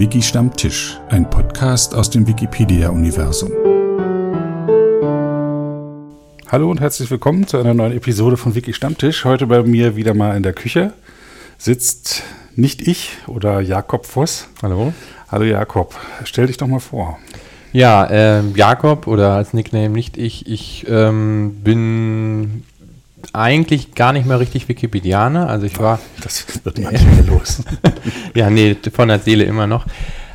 Wiki Stammtisch, ein Podcast aus dem Wikipedia-Universum. Hallo und herzlich willkommen zu einer neuen Episode von Wiki Stammtisch. Heute bei mir wieder mal in der Küche sitzt nicht ich oder Jakob Voss. Hallo. Hallo Jakob, stell dich doch mal vor. Ja, äh, Jakob oder als Nickname nicht ich. Ich ähm, bin eigentlich gar nicht mehr richtig Wikipedianer. Also ich war. Das wird manchmal los. ja, nee, von der Seele immer noch.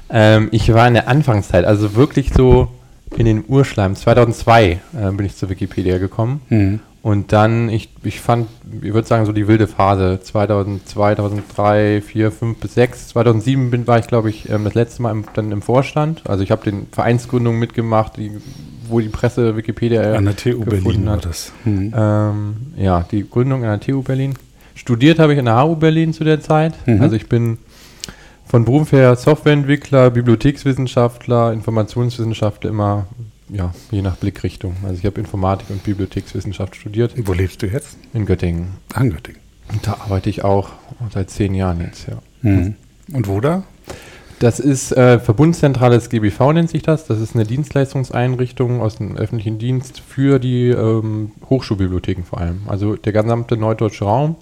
Ähm, ich war in der Anfangszeit, also wirklich so in den Urschleim. 2002 äh, bin ich zur Wikipedia gekommen. Mhm. Und dann, ich, ich fand, ich würde sagen, so die wilde Phase. 2000, 2003, 4, 5 bis 6. 2007 bin, war ich, glaube ich, ähm, das letzte Mal im, dann im Vorstand. Also ich habe den Vereinsgründungen mitgemacht, die, wo die Presse Wikipedia An der TU Berlin war das. Mhm. Ähm, ja, die Gründung an der TU Berlin. Studiert habe ich an der HU Berlin zu der Zeit. Mhm. Also ich bin von Beruf her Softwareentwickler, Bibliothekswissenschaftler, Informationswissenschaftler immer, ja, je nach Blickrichtung. Also ich habe Informatik und Bibliothekswissenschaft studiert Wo lebst du jetzt? in Göttingen. An Göttingen. Und da arbeite ich auch seit zehn Jahren jetzt, ja. Mhm. Und wo da? Das ist äh, Verbundzentrales GBV nennt sich das. Das ist eine Dienstleistungseinrichtung aus dem öffentlichen Dienst für die ähm, Hochschulbibliotheken vor allem. Also der gesamte norddeutsche Raum.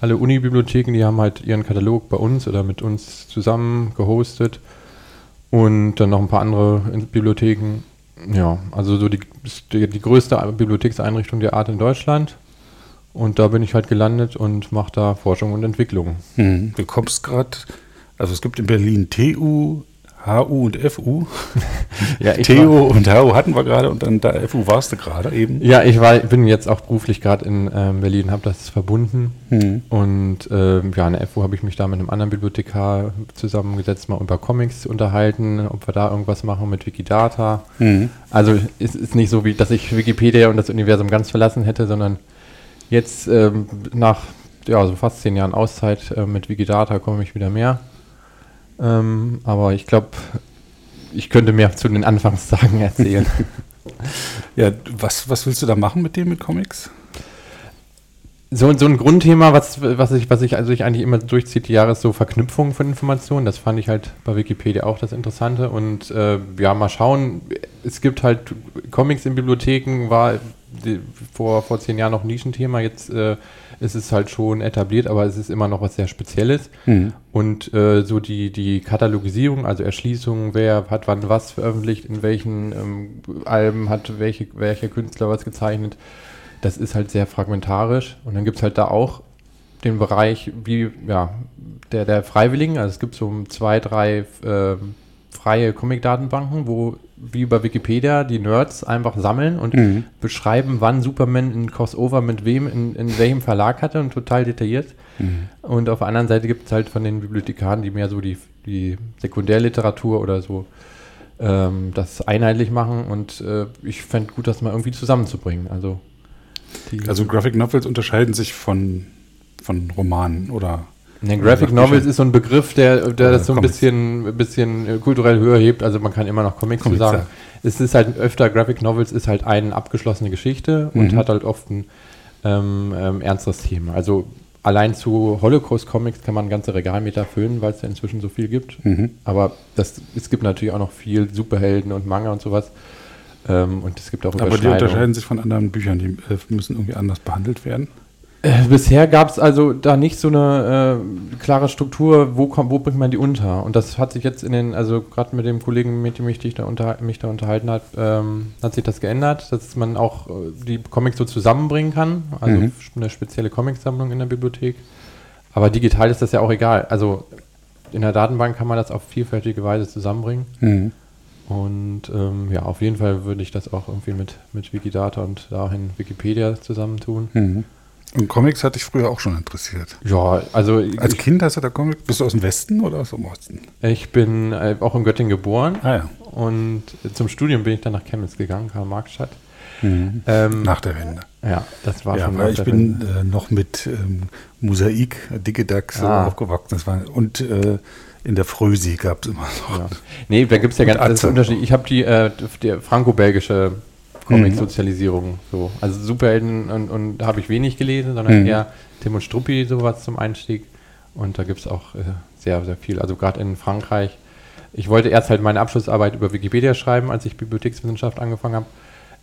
Alle Unibibliotheken, die haben halt ihren Katalog bei uns oder mit uns zusammen gehostet. Und dann noch ein paar andere Bibliotheken. Ja, also so die, die, die größte Bibliothekseinrichtung der Art in Deutschland. Und da bin ich halt gelandet und mache da Forschung und Entwicklung. Mhm. Du kommst gerade, also es gibt in Berlin TU, HU und FU. Ja, TU und HU hatten wir gerade und dann da FU warst du gerade eben. Ja, ich war, bin jetzt auch beruflich gerade in ähm, Berlin, habe das verbunden. Mhm. Und ähm, ja, in der FU habe ich mich da mit einem anderen Bibliothekar zusammengesetzt, mal über Comics unterhalten, ob wir da irgendwas machen mit Wikidata. Mhm. Also es ist nicht so, wie dass ich Wikipedia und das Universum ganz verlassen hätte, sondern jetzt ähm, nach ja, so fast zehn Jahren Auszeit äh, mit Wikidata komme ich wieder mehr. Ähm, aber ich glaube, ich könnte mehr zu den Anfangstagen erzählen. Ja, was, was willst du da machen mit dem, mit Comics? So, so ein Grundthema, was, was, ich, was ich also ich eigentlich immer durchzieht, die Jahre ist so Verknüpfung von Informationen. Das fand ich halt bei Wikipedia auch das Interessante. Und äh, ja, mal schauen. Es gibt halt Comics in Bibliotheken, war vor, vor zehn Jahren noch ein Nischenthema. Jetzt äh, ist es halt schon etabliert, aber es ist immer noch was sehr Spezielles. Mhm. Und äh, so die, die Katalogisierung, also Erschließung, wer hat wann was veröffentlicht, in welchen ähm, Alben hat welche, welcher Künstler was gezeichnet, das ist halt sehr fragmentarisch. Und dann gibt es halt da auch den Bereich wie, ja, der, der Freiwilligen, also es gibt so zwei, drei ähm, freie Comic-Datenbanken, wo wie bei Wikipedia die Nerds einfach sammeln und Mhm. beschreiben, wann Superman ein Crossover mit wem in, in welchem Verlag hatte und total detailliert. Mhm. Und auf der anderen Seite gibt es halt von den Bibliothekaren, die mehr so die, die Sekundärliteratur oder so ähm, das einheitlich machen. Und äh, ich fände gut, das mal irgendwie zusammenzubringen. Also, Also Graphic Novels unterscheiden sich von, von Romanen oder Ne, Graphic Novels ist so ein Begriff, der, der das so ein Comics. bisschen, bisschen äh, kulturell höher hebt. Also man kann immer noch Comics, Comics, zu sagen. ja. Es ist halt öfter, Graphic Novels ist halt eine abgeschlossene Geschichte und Mhm. hat halt oft ein ähm, ähm, ernsteres Thema. Also allein zu Holocaust-Comics kann man ganze Regalmeter füllen, weil es ja inzwischen so viel gibt. Mhm. Aber das, es gibt natürlich auch noch viel Superhelden und Manga und sowas. Ähm, und es gibt auch Aber die unterscheiden sich von anderen Büchern, die äh, müssen irgendwie anders behandelt werden. Äh, Bisher gab es also da nicht so eine äh, klare Struktur, wo, kommt, wo bringt man die unter? Und das hat sich jetzt in den, also gerade mit dem Kollegen, mit dem ich da unter, mich da unterhalten hat, ähm, hat sich das geändert, dass man auch äh, die Comics so zusammenbringen kann. Also Mhm. eine spezielle Comicsammlung in der Bibliothek. Aber digital ist das ja auch egal. Also in der Datenbank kann man das auf vielfältige Weise zusammenbringen. Mhm. Und ähm, ja, auf jeden Fall würde ich das auch irgendwie mit, mit Wikidata und dahin Wikipedia zusammentun. Mhm. Und Comics hat dich früher auch schon interessiert. Ja, also Als ich, Kind hast du da Comics? Bist du aus dem Westen oder aus dem Osten? Ich bin äh, auch in Göttingen geboren Ah ja. und zum Studium bin ich dann nach Chemnitz gegangen, Karl-Marx-Stadt. Mhm. Ähm, Nach der Wende. ja, das war Ja, schon weil nach ich der bin äh, noch mit ähm, Mosaik, Digidax äh, Ah. aufgewachsen. Das war, und äh, in der Frösi gab es immer noch. Ja. Nee, da gibt es ja ganz Atze. Unterschied. Ich habe die, äh, die franco-belgische Comic-Sozialisierung. So. Also Superhelden und, und habe ich wenig gelesen, sondern Mhm. eher Tim und Struppi sowas zum Einstieg. Und da gibt es auch äh, sehr, sehr viel. Also gerade in Frankreich ich wollte erst halt meine Abschlussarbeit über Wikipedia schreiben, als ich Bibliothekswissenschaft angefangen habe.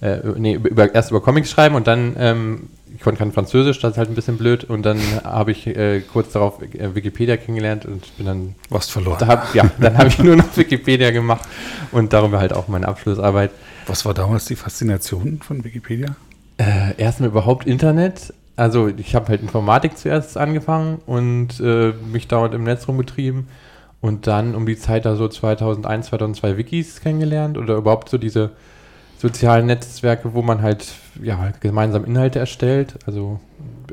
Äh, nee, über, erst über Comics schreiben und dann, ähm, ich konnte kein Französisch, das ist halt ein bisschen blöd. Und dann habe ich äh, kurz darauf äh, Wikipedia kennengelernt und bin dann. Was verloren. Da hab, ja, dann habe ich nur noch Wikipedia gemacht und darüber halt auch meine Abschlussarbeit. Was war damals die Faszination von Wikipedia? Äh, erstmal überhaupt Internet. Also ich habe halt Informatik zuerst angefangen und äh, mich dauernd im Netz rumgetrieben und dann um die Zeit da so 2001, 2002 Wikis kennengelernt oder überhaupt so diese sozialen Netzwerke, wo man halt ja, gemeinsam Inhalte erstellt, also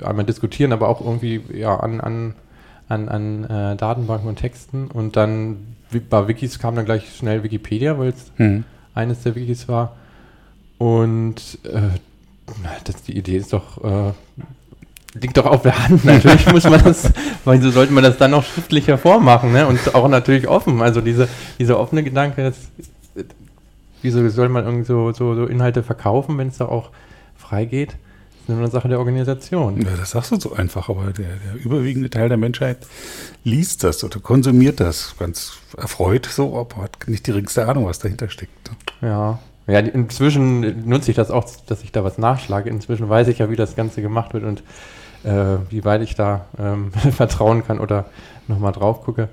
einmal diskutieren, aber auch irgendwie ja, an, an, an, an äh, Datenbanken und Texten. Und dann bei Wikis kam dann gleich schnell Wikipedia, weil es hm. eines der Wikis war. Und äh, das, die Idee ist doch, äh, liegt doch auf der Hand. Natürlich muss man das, weil so sollte man das dann auch schriftlich hervormachen, ne? Und auch natürlich offen. Also diese, dieser offene Gedanke, das, wieso soll man irgendwie so, so, so Inhalte verkaufen, wenn es da auch frei geht? Das ist nur eine Sache der Organisation. Ja, das sagst du so einfach, aber der, der überwiegende Teil der Menschheit liest das oder konsumiert das ganz erfreut so, aber hat nicht die geringste Ahnung, was dahinter steckt. Ja, ja, inzwischen nutze ich das auch, dass ich da was nachschlage. Inzwischen weiß ich ja, wie das Ganze gemacht wird und äh, wie weit ich da ähm, vertrauen kann oder nochmal drauf gucke.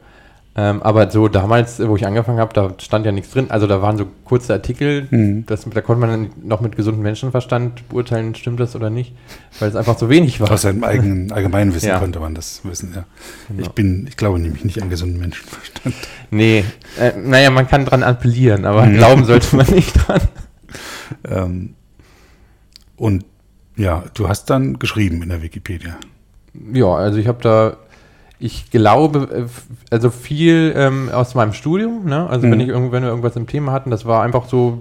Ähm, aber so damals, wo ich angefangen habe, da stand ja nichts drin. Also da waren so kurze Artikel, mhm. das, da konnte man dann noch mit gesundem Menschenverstand beurteilen, stimmt das oder nicht, weil es einfach so wenig war. Aus seinem eigenen Allgemeinwissen ja. konnte man das wissen, ja. Genau. Ich bin, ich glaube nämlich nicht an gesunden Menschenverstand. Nee, äh, naja, man kann dran appellieren, aber mhm. glauben sollte man nicht dran. Ähm, und ja, du hast dann geschrieben in der Wikipedia. Ja, also ich habe da ich glaube, äh, also viel ähm, aus meinem Studium, ne? Also mhm. wenn ich wenn wir irgendwas im Thema hatten, das war einfach so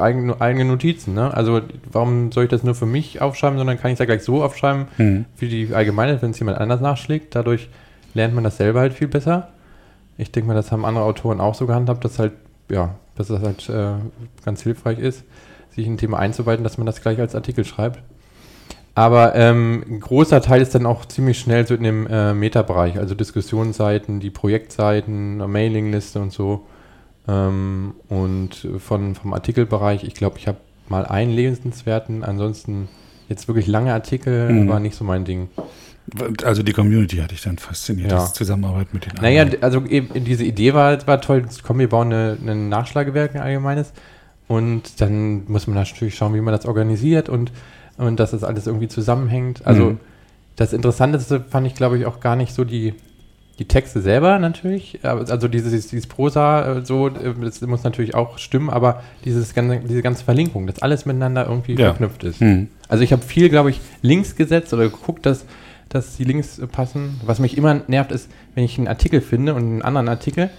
eigene, eigene Notizen, ne? Also warum soll ich das nur für mich aufschreiben, sondern kann ich es ja gleich so aufschreiben mhm. für die Allgemeine, wenn es jemand anders nachschlägt. Dadurch lernt man das selber halt viel besser. Ich denke mal, das haben andere Autoren auch so gehandhabt, dass halt, ja, dass das halt äh, ganz hilfreich ist, sich in ein Thema einzuweiten, dass man das gleich als Artikel schreibt. Aber ähm, ein großer Teil ist dann auch ziemlich schnell so in dem äh, Meta-Bereich, also Diskussionsseiten, die Projektseiten, Mailingliste und so. Ähm, und von, vom Artikelbereich, ich glaube, ich habe mal einen lesenswerten, ansonsten jetzt wirklich lange Artikel mhm. war nicht so mein Ding. Also die Community hatte ich dann fasziniert, ja. das Zusammenarbeit mit den anderen. Naja, also eben, diese Idee war, war toll, komm, wir bauen eine, ein Nachschlagewerk, ein allgemeines. Und dann muss man natürlich schauen, wie man das organisiert und und dass das alles irgendwie zusammenhängt. Also mhm. das Interessanteste fand ich, glaube ich, auch gar nicht so die, die Texte selber natürlich, also dieses, dieses Prosa, äh, so, äh, das muss natürlich auch stimmen, aber dieses ganze, diese ganze Verlinkung, dass alles miteinander irgendwie ja. verknüpft ist. Mhm. Also ich habe viel, glaube ich, Links gesetzt oder geguckt, dass, dass die Links passen. Was mich immer nervt, ist, wenn ich einen Artikel finde und einen anderen Artikel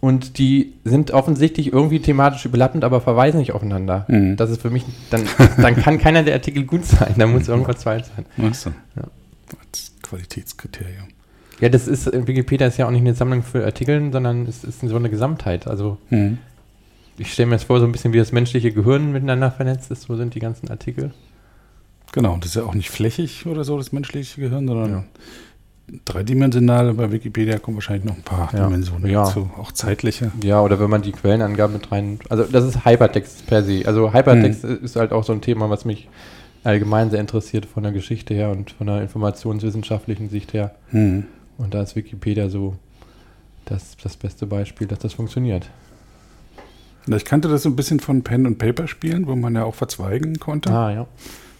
und die sind offensichtlich irgendwie thematisch überlappend, aber verweisen nicht aufeinander. Mhm. Das ist für mich, dann, dann kann keiner der Artikel gut sein, da muss irgendwas falsch sein. Achso. Ja. Als Qualitätskriterium. Ja, das ist, Wikipedia ist ja auch nicht eine Sammlung für Artikel, sondern es ist so eine Gesamtheit. Also mhm. ich stelle mir das vor, so ein bisschen wie das menschliche Gehirn miteinander vernetzt ist, so sind die ganzen Artikel. Genau, das ist ja auch nicht flächig oder so, das menschliche Gehirn, sondern ja dreidimensional. Bei Wikipedia kommen wahrscheinlich noch ein paar ja. Dimensionen ja. dazu, auch zeitliche. Ja, oder wenn man die Quellenangaben mit rein. Also, das ist Hypertext per se. Also, Hypertext hm. ist halt auch so ein Thema, was mich allgemein sehr interessiert von der Geschichte her und von der informationswissenschaftlichen Sicht her. Hm. Und da ist Wikipedia so das, das beste Beispiel, dass das funktioniert. Ich kannte das so ein bisschen von Pen- und Paper-Spielen, wo man ja auch verzweigen konnte. Ah, ja.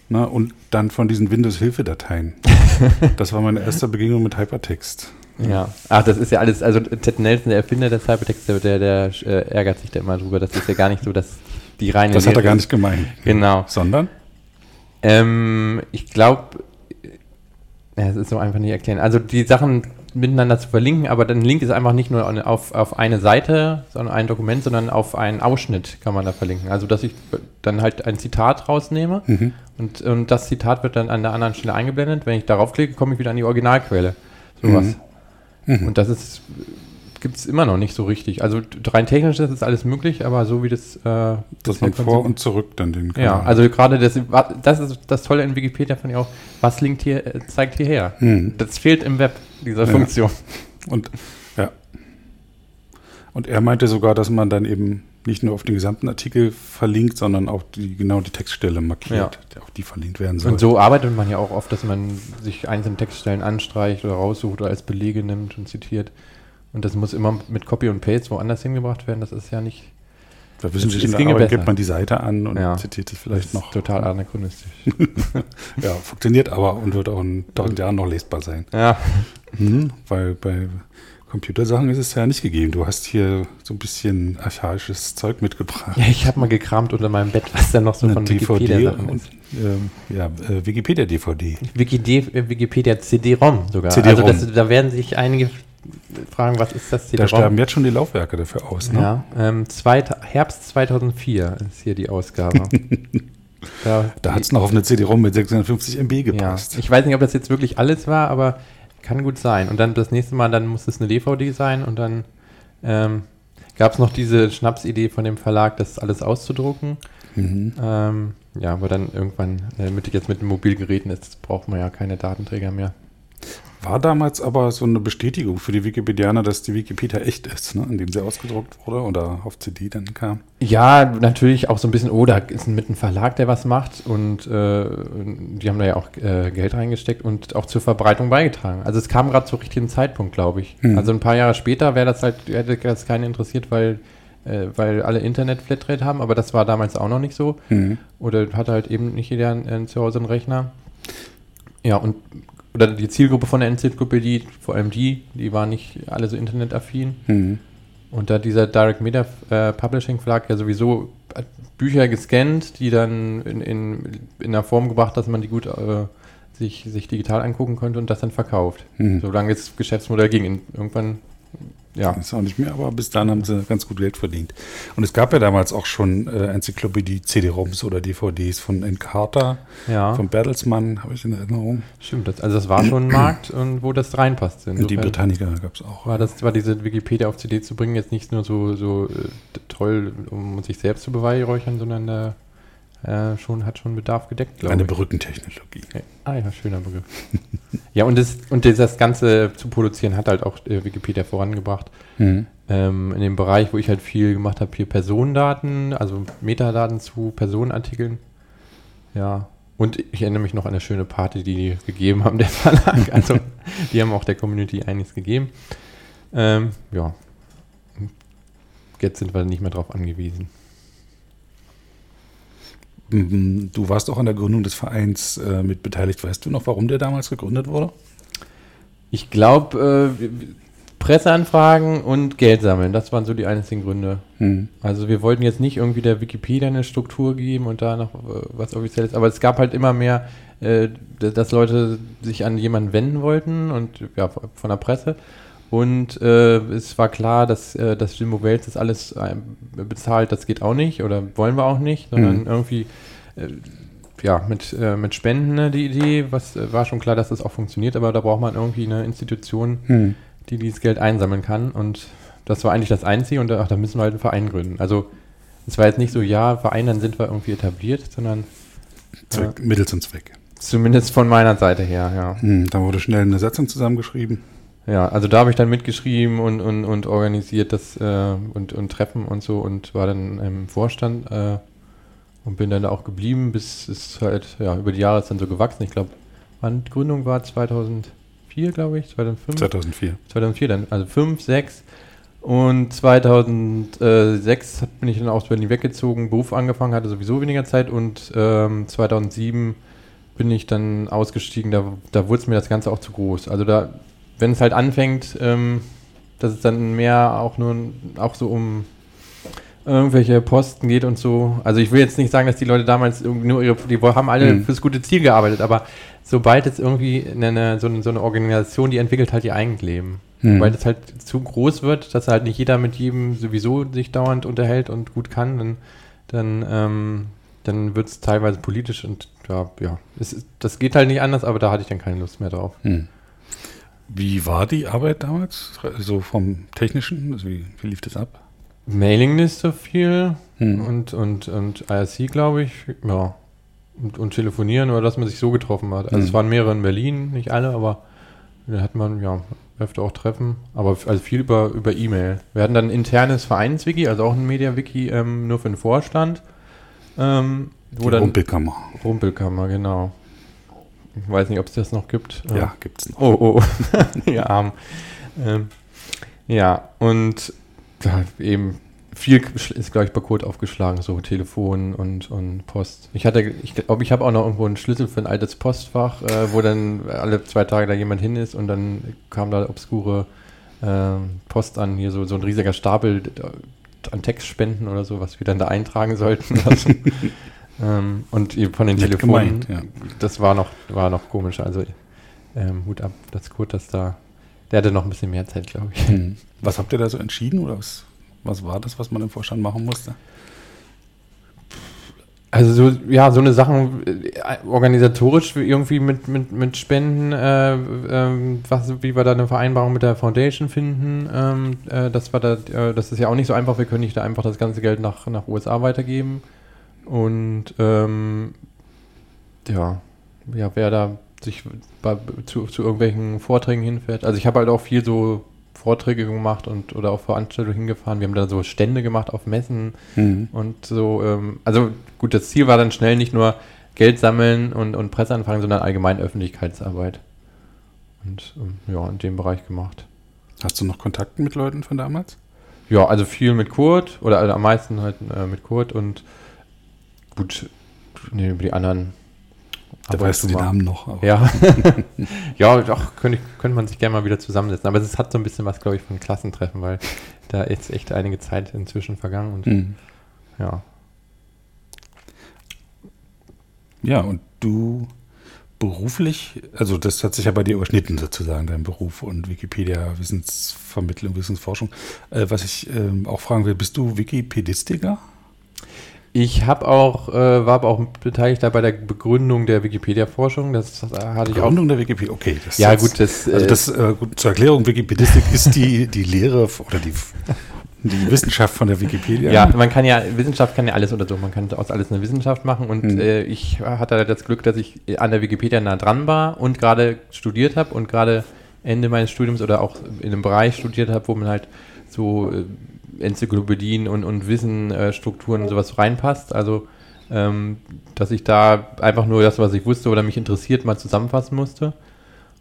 Na, und dann von diesen Windows-Hilfe-Dateien. das war meine erste Begegnung mit Hypertext. Ja, ach, das ist ja alles, also Ted Nelson, der Erfinder des Hypertext, der, der, der äh, ärgert sich da immer drüber. Das ist ja gar nicht so, dass die reine. Das hat er gar nicht gemeint. Genau. Sondern? Ähm, ich glaube, ja, es ist so einfach nicht erklären. Also die Sachen miteinander zu verlinken, aber ein Link ist einfach nicht nur auf, auf eine Seite, sondern ein Dokument, sondern auf einen Ausschnitt kann man da verlinken. Also dass ich dann halt ein Zitat rausnehme mhm. Und, und das Zitat wird dann an der anderen Stelle eingeblendet. Wenn ich darauf klicke, komme ich wieder an die Originalquelle. Sowas. Mhm. Mhm. Und das ist gibt es immer noch nicht so richtig. Also rein technisch ist das alles möglich, aber so wie das. Äh, Dass man vor und zurück dann den Kanal. Ja, also gerade das, das ist das Tolle in Wikipedia, fand ich auch, was linkt hier, äh, zeigt hierher. Hm. Das fehlt im Web, dieser ja. Funktion. Und ja. Und er meinte sogar, dass man dann eben nicht nur auf den gesamten Artikel verlinkt, sondern auch die, genau die Textstelle markiert, ja. auf die verlinkt werden soll. Und so arbeitet man ja auch oft, dass man sich einzelne Textstellen anstreicht oder raussucht oder als Belege nimmt und zitiert. Und das muss immer mit Copy und Paste woanders hingebracht werden. Das ist ja nicht. Bei wissenschaftlichen Arbeit besser. gibt man die Seite an und ja. zitiert es vielleicht noch. Total anachronistisch. ja, funktioniert aber und wird auch in tausend Jahren noch lesbar sein. Ja. Hm, weil bei Computersachen ist es ja nicht gegeben. Du hast hier so ein bisschen archaisches Zeug mitgebracht. Ja, ich habe mal gekramt unter meinem Bett, was da noch so Eine von DVD Wikipedia und, ähm, ja, äh, Wikipedia DVD. Wikipedia, Wikipedia CD-ROM sogar. CD-ROM. Also das, da werden sich einige fragen, was ist das CD-ROM? Da sterben jetzt schon die Laufwerke dafür aus. Ne? Ja, ähm, zweit, Herbst 2004 ist hier die Ausgabe. da da hat es noch auf eine CD-ROM mit 650 MB gepasst. Ja, ich weiß nicht, ob das jetzt wirklich alles war, aber kann gut sein. Und dann das nächste Mal, dann muss es eine DVD sein und dann ähm, gab es noch diese Schnapsidee von dem Verlag, das alles auszudrucken. Mhm. Ähm, ja, aber dann irgendwann, äh, mit, jetzt mit den Mobilgeräten ist, braucht man ja keine Datenträger mehr. War damals aber so eine Bestätigung für die Wikipedianer, dass die Wikipedia echt ist, ne? indem sie ausgedruckt wurde oder auf CD dann kam? Ja, natürlich auch so ein bisschen, oh, da ist mit einem Verlag, der was macht und äh, die haben da ja auch äh, Geld reingesteckt und auch zur Verbreitung beigetragen. Also es kam gerade zur richtigen Zeitpunkt, glaube ich. Mhm. Also ein paar Jahre später wäre das halt, hätte das keinen interessiert, weil äh, weil alle Internet-Flatrate haben, aber das war damals auch noch nicht so. Mhm. Oder hatte halt eben nicht jeder äh, zu Hause einen Rechner. Ja, und oder die Zielgruppe von der Enzyklopädie, vor allem die, die waren nicht alle so internetaffin. Mhm. Und da dieser Direct Media äh, Publishing Verlag ja sowieso Bücher gescannt, die dann in, in, in einer Form gebracht, dass man die gut äh, sich, sich digital angucken konnte und das dann verkauft. Mhm. Solange das Geschäftsmodell ging. Irgendwann ja. Ist auch nicht mehr, aber bis dann haben sie ganz gut Geld verdient. Und es gab ja damals auch schon äh, Enzyklopädie, CD-ROMs oder DVDs von Encarta, ja. von Bertelsmann, habe ich in Erinnerung. Stimmt, das, also das war schon ein Markt, und wo das reinpasst. Die Britanniker gab es auch. War das war diese Wikipedia auf CD zu bringen jetzt nicht nur so, so äh, toll, um sich selbst zu beweihräuchern, sondern da äh, schon, hat schon Bedarf gedeckt, glaube ich. Eine Brückentechnologie. Okay. Ah ja, schöner Begriff. ja, und das, und das Ganze zu produzieren hat halt auch äh, Wikipedia vorangebracht. Mhm. Ähm, in dem Bereich, wo ich halt viel gemacht habe, hier Personendaten, also Metadaten zu Personenartikeln. Ja, und ich erinnere mich noch an eine schöne Party, die die gegeben haben, der Verlag. Also, die haben auch der Community einiges gegeben. Ähm, ja. Jetzt sind wir nicht mehr drauf angewiesen. Mhm, du warst auch an der Gründung des Vereins äh, mit beteiligt. Weißt du noch, warum der damals gegründet wurde? Ich glaube, äh, Presseanfragen und Geld sammeln, das waren so die einzigen Gründe. Hm. Also wir wollten jetzt nicht irgendwie der Wikipedia eine Struktur geben und da noch äh, was Offizielles, aber es gab halt immer mehr, äh, dass Leute sich an jemanden wenden wollten und ja, von der Presse. Und äh, es war klar, dass, äh, dass Jimbo Wales das alles äh, bezahlt, das geht auch nicht oder wollen wir auch nicht, sondern mhm. irgendwie äh, ja, mit, äh, mit Spenden ne, die Idee, was äh, war schon klar, dass das auch funktioniert, aber da braucht man irgendwie eine Institution, mhm. die dieses Geld einsammeln kann. Und das war eigentlich das Einzige und ach, da müssen wir halt einen Verein gründen. Also es war jetzt nicht so, ja, Verein, dann sind wir irgendwie etabliert, sondern Zweck, Mittel zum Zweck. Zumindest von meiner Seite her, ja. Mhm, da wurde schnell eine Satzung zusammengeschrieben. Ja, also da habe ich dann mitgeschrieben und, und, und organisiert das äh, und, und Treffen und so und war dann im Vorstand äh, und bin dann auch geblieben, bis es halt, ja, über die Jahre ist dann so gewachsen. Ich glaube, wann Gründung war 2004, glaube ich, 2005? 2004. 2004 dann, also 5, 6 und 2006 bin ich dann aus Berlin weggezogen, Beruf angefangen, hatte sowieso weniger Zeit und ähm, 2007 bin ich dann ausgestiegen, da, da wurde es mir das Ganze auch zu groß. Also da wenn es halt anfängt, ähm, dass es dann mehr auch nur auch so um irgendwelche Posten geht und so. Also ich will jetzt nicht sagen, dass die Leute damals nur ihre, die haben alle mhm. fürs gute Ziel gearbeitet, aber sobald es irgendwie eine, so, eine, so eine Organisation, die entwickelt halt ihr Eigenleben. Mhm. Weil es halt zu groß wird, dass halt nicht jeder mit jedem sowieso sich dauernd unterhält und gut kann, dann, dann, ähm, dann wird es teilweise politisch und ja, ja. Es, das geht halt nicht anders, aber da hatte ich dann keine Lust mehr drauf. Mhm. Wie war die Arbeit damals? So vom Technischen? Also wie, wie lief das ab? Mailingliste viel hm. und, und, und IRC, glaube ich. Ja. Und, und telefonieren oder dass man sich so getroffen hat. Also hm. es waren mehrere in Berlin, nicht alle, aber da hat man, ja, öfter auch treffen, aber also viel über, über E-Mail. Wir hatten dann ein internes Vereinswiki, also auch ein Media-Wiki ähm, nur für den Vorstand. Ähm, wo Die dann, Rumpelkammer. Rumpelkammer, genau. Ich weiß nicht, ob es das noch gibt. Ja, ähm, gibt es noch. Oh, oh. ja, arm. Ähm, ja, und ja, eben viel ist, glaube ich, bei Code aufgeschlagen, so Telefon und, und Post. Ich hatte, ich glaube, ich habe auch noch irgendwo einen Schlüssel für ein altes Postfach, äh, wo dann alle zwei Tage da jemand hin ist und dann kam da obskure äh, Post an, hier so, so ein riesiger Stapel äh, an Textspenden oder so, was wir dann da eintragen sollten. Ähm, und von den Nett Telefonen, gemeint, ja. das war noch, war noch komisch. Also ähm, Hut ab, das Code, das da, der hatte noch ein bisschen mehr Zeit, glaube ich. Hm. Was habt ihr da so entschieden oder was? Was war das, was man im Vorstand machen musste? Also so, ja, so eine Sachen äh, organisatorisch irgendwie mit, mit, mit Spenden, äh, äh, was, wie wir da eine Vereinbarung mit der Foundation finden, ähm, äh, das war da, äh, das ist ja auch nicht so einfach, wir können nicht da einfach das ganze Geld nach, nach USA weitergeben. Und ähm, ja, ja, wer da sich bei, zu, zu irgendwelchen Vorträgen hinfährt. Also ich habe halt auch viel so Vorträge gemacht und oder auf Veranstaltungen hingefahren. Wir haben da so Stände gemacht auf Messen mhm. und so. Ähm, also gut, das Ziel war dann schnell nicht nur Geld sammeln und, und Presseanfragen, sondern allgemein Öffentlichkeitsarbeit. Und ähm, ja, in dem Bereich gemacht. Hast du noch Kontakte mit Leuten von damals? Ja, also viel mit Kurt oder also am meisten halt äh, mit Kurt und gut, nee, über die anderen da weißt du die Namen noch. Aber. Ja, ja doch, könnte, könnte man sich gerne mal wieder zusammensetzen. Aber es hat so ein bisschen was, glaube ich, von Klassentreffen, weil da ist echt einige Zeit inzwischen vergangen. Und mhm. ja. Ja, und du beruflich, also das hat sich ja bei dir überschnitten sozusagen, dein Beruf und Wikipedia, Wissensvermittlung, Wissensforschung. Äh, was ich äh, auch fragen will, bist du Wikipedistiker? Ich habe auch, äh, war aber auch beteiligt bei der Begründung der Wikipedia-Forschung. Das hatte ich Begründung der Wikipedia, okay. Das ja, gut, das. Also das, äh, gut, zur Erklärung, Wikipedistik ist die, die Lehre oder die, die Wissenschaft von der Wikipedia. Ja, man kann ja, Wissenschaft kann ja alles untersuchen. Man kann aus alles eine Wissenschaft machen. Und hm. äh, ich hatte das Glück, dass ich an der Wikipedia nah dran war und gerade studiert habe und gerade Ende meines Studiums oder auch in einem Bereich studiert habe, wo man halt so äh, Enzyklopädien und, und Wissenstrukturen und sowas reinpasst. Also, ähm, dass ich da einfach nur das, was ich wusste oder mich interessiert, mal zusammenfassen musste.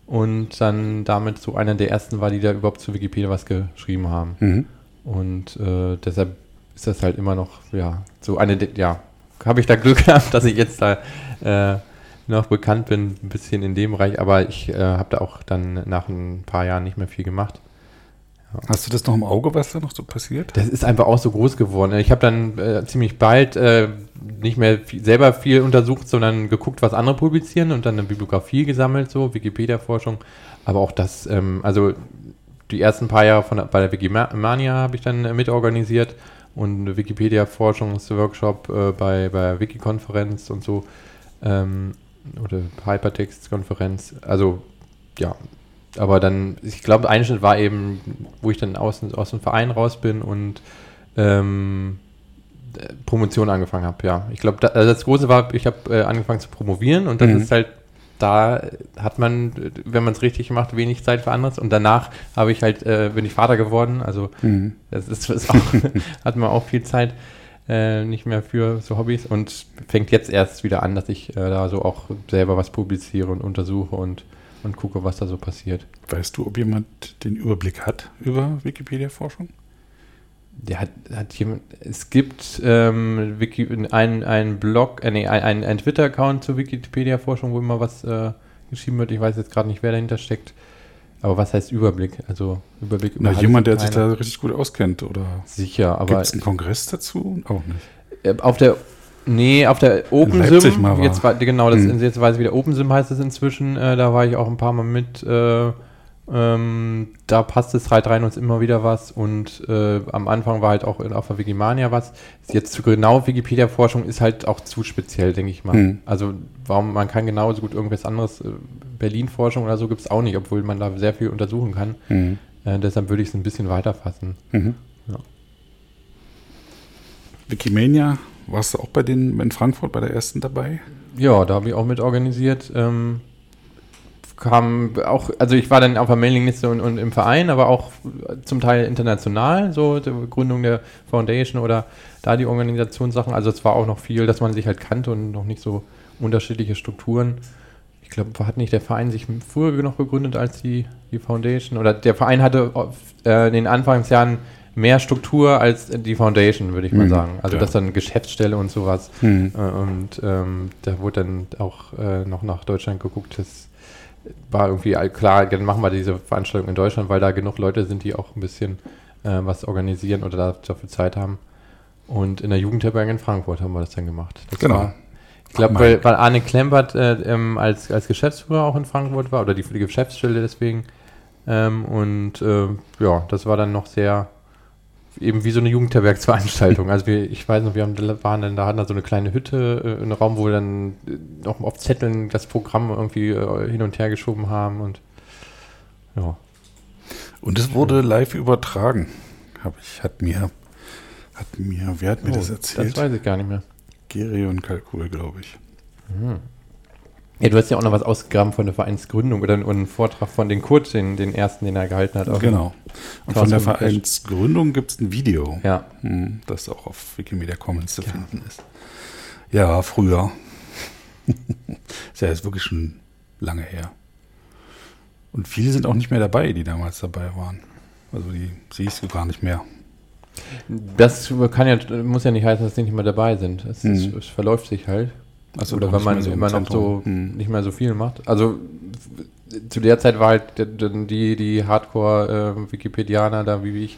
Und dann damit so einer der ersten war, die da überhaupt zu Wikipedia was geschrieben haben. Mhm. Und äh, deshalb ist das halt immer noch, ja, so eine, ja, habe ich da Glück gehabt, dass ich jetzt da äh, noch bekannt bin, ein bisschen in dem Bereich, aber ich äh, habe da auch dann nach ein paar Jahren nicht mehr viel gemacht. Hast du das noch im Auge, was da noch so passiert? Das ist einfach auch so groß geworden. Ich habe dann äh, ziemlich bald äh, nicht mehr viel, selber viel untersucht, sondern geguckt, was andere publizieren und dann eine Bibliografie gesammelt, so Wikipedia-Forschung. Aber auch das, ähm, also die ersten paar Jahre von, bei der Wikimania habe ich dann äh, mitorganisiert und Wikipedia-Forschungsworkshop äh, bei, bei Wiki-Konferenz und so ähm, oder Hypertext-Konferenz. Also ja, aber dann, ich glaube, ein Schritt war eben, wo ich dann aus, aus dem Verein raus bin und ähm, Promotion angefangen habe, ja. Ich glaube, da, also das Große war, ich habe äh, angefangen zu promovieren und das mhm. ist halt, da hat man, wenn man es richtig macht, wenig Zeit für anderes. Und danach habe ich halt, äh, bin ich Vater geworden, also mhm. das ist, ist auch, hat man auch viel Zeit. Äh, nicht mehr für so Hobbys und fängt jetzt erst wieder an, dass ich äh, da so auch selber was publiziere und untersuche und und gucke, was da so passiert. Weißt du, ob jemand den Überblick hat über Wikipedia-Forschung? Der hat, hat jemand, es gibt ähm, Wiki, einen, einen Blog, äh, nee, einen, einen Twitter-Account zur Wikipedia-Forschung, wo immer was äh, geschrieben wird. Ich weiß jetzt gerade nicht, wer dahinter steckt. Aber was heißt Überblick? Also Überblick über Na, jemand, der sich da richtig gut auskennt, oder? Sicher, aber. Gibt es einen Kongress dazu? Auch nicht. Äh, auf der Nee, auf der OpenSim, war. jetzt war, genau, das, hm. jetzt weiß ich wieder, OpenSim heißt es inzwischen, äh, da war ich auch ein paar Mal mit, äh, ähm, da passt es halt rein uns immer wieder was und äh, am Anfang war halt auch auf der Wikimania was. Jetzt zu genau Wikipedia-Forschung ist halt auch zu speziell, denke ich mal. Hm. Also warum, man kann genauso gut irgendwas anderes, äh, Berlin-Forschung oder so gibt es auch nicht, obwohl man da sehr viel untersuchen kann. Hm. Äh, deshalb würde ich es ein bisschen weiter fassen. Mhm. Ja. Wikimania warst du auch bei den in Frankfurt bei der ersten dabei? Ja, da habe ich auch mit organisiert. Ähm, kam auch, also ich war dann auf der Mailingliste und, und im Verein, aber auch zum Teil international, so die Gründung der Foundation oder da die Organisationssachen. Also es war auch noch viel, dass man sich halt kannte und noch nicht so unterschiedliche Strukturen. Ich glaube, hat nicht der Verein sich früher noch gegründet als die, die Foundation? Oder der Verein hatte äh, in den Anfangsjahren mehr Struktur als die Foundation, würde ich mal mhm, sagen. Also ja. das dann Geschäftsstelle und sowas. Mhm. Äh, und ähm, da wurde dann auch äh, noch nach Deutschland geguckt. Das war irgendwie klar, dann machen wir diese Veranstaltung in Deutschland, weil da genug Leute sind, die auch ein bisschen äh, was organisieren oder dafür Zeit haben. Und in der Jugendherberge in Frankfurt haben wir das dann gemacht. Das genau. War, ich glaube, weil, weil, Arne Klempert äh, ähm, als, als Geschäftsführer auch in Frankfurt war oder die, die Geschäftsstelle deswegen. Ähm, und äh, ja, das war dann noch sehr eben wie so eine Jugendherbergsveranstaltung. Also wir, ich weiß noch, wir haben, waren dann, da hatten da so eine kleine Hütte, äh, einen Raum, wo wir dann äh, noch auf Zetteln das Programm irgendwie äh, hin und her geschoben haben und ja. Und es wurde live übertragen. Hab ich, hat mir, hat mir, wer hat mir oh, das erzählt? Das weiß ich gar nicht mehr. Geri und Kalkul, glaube ich. Mhm. Ja, du hast ja auch noch was ausgegraben von der Vereinsgründung oder einen Vortrag von den Kurt, den, den ersten, den er gehalten hat. Genau. Und von der Vereinsgründung gibt es ein Video, ja. Hm, das auch auf Wikimedia Commons zu ja. finden ist. Ja, früher. ist ja jetzt wirklich schon lange her. Und viele sind auch nicht mehr dabei, die damals dabei waren. Also die siehst du gar nicht mehr. Das kann ja, muss ja nicht heißen, dass die nicht mehr dabei sind. Es, mhm. es, es verläuft sich halt. Also Oder wenn man so immer noch so hm. nicht mehr so viel macht. Also zu der Zeit war halt die, die Hardcore-Wikipedianer äh, da wie ich,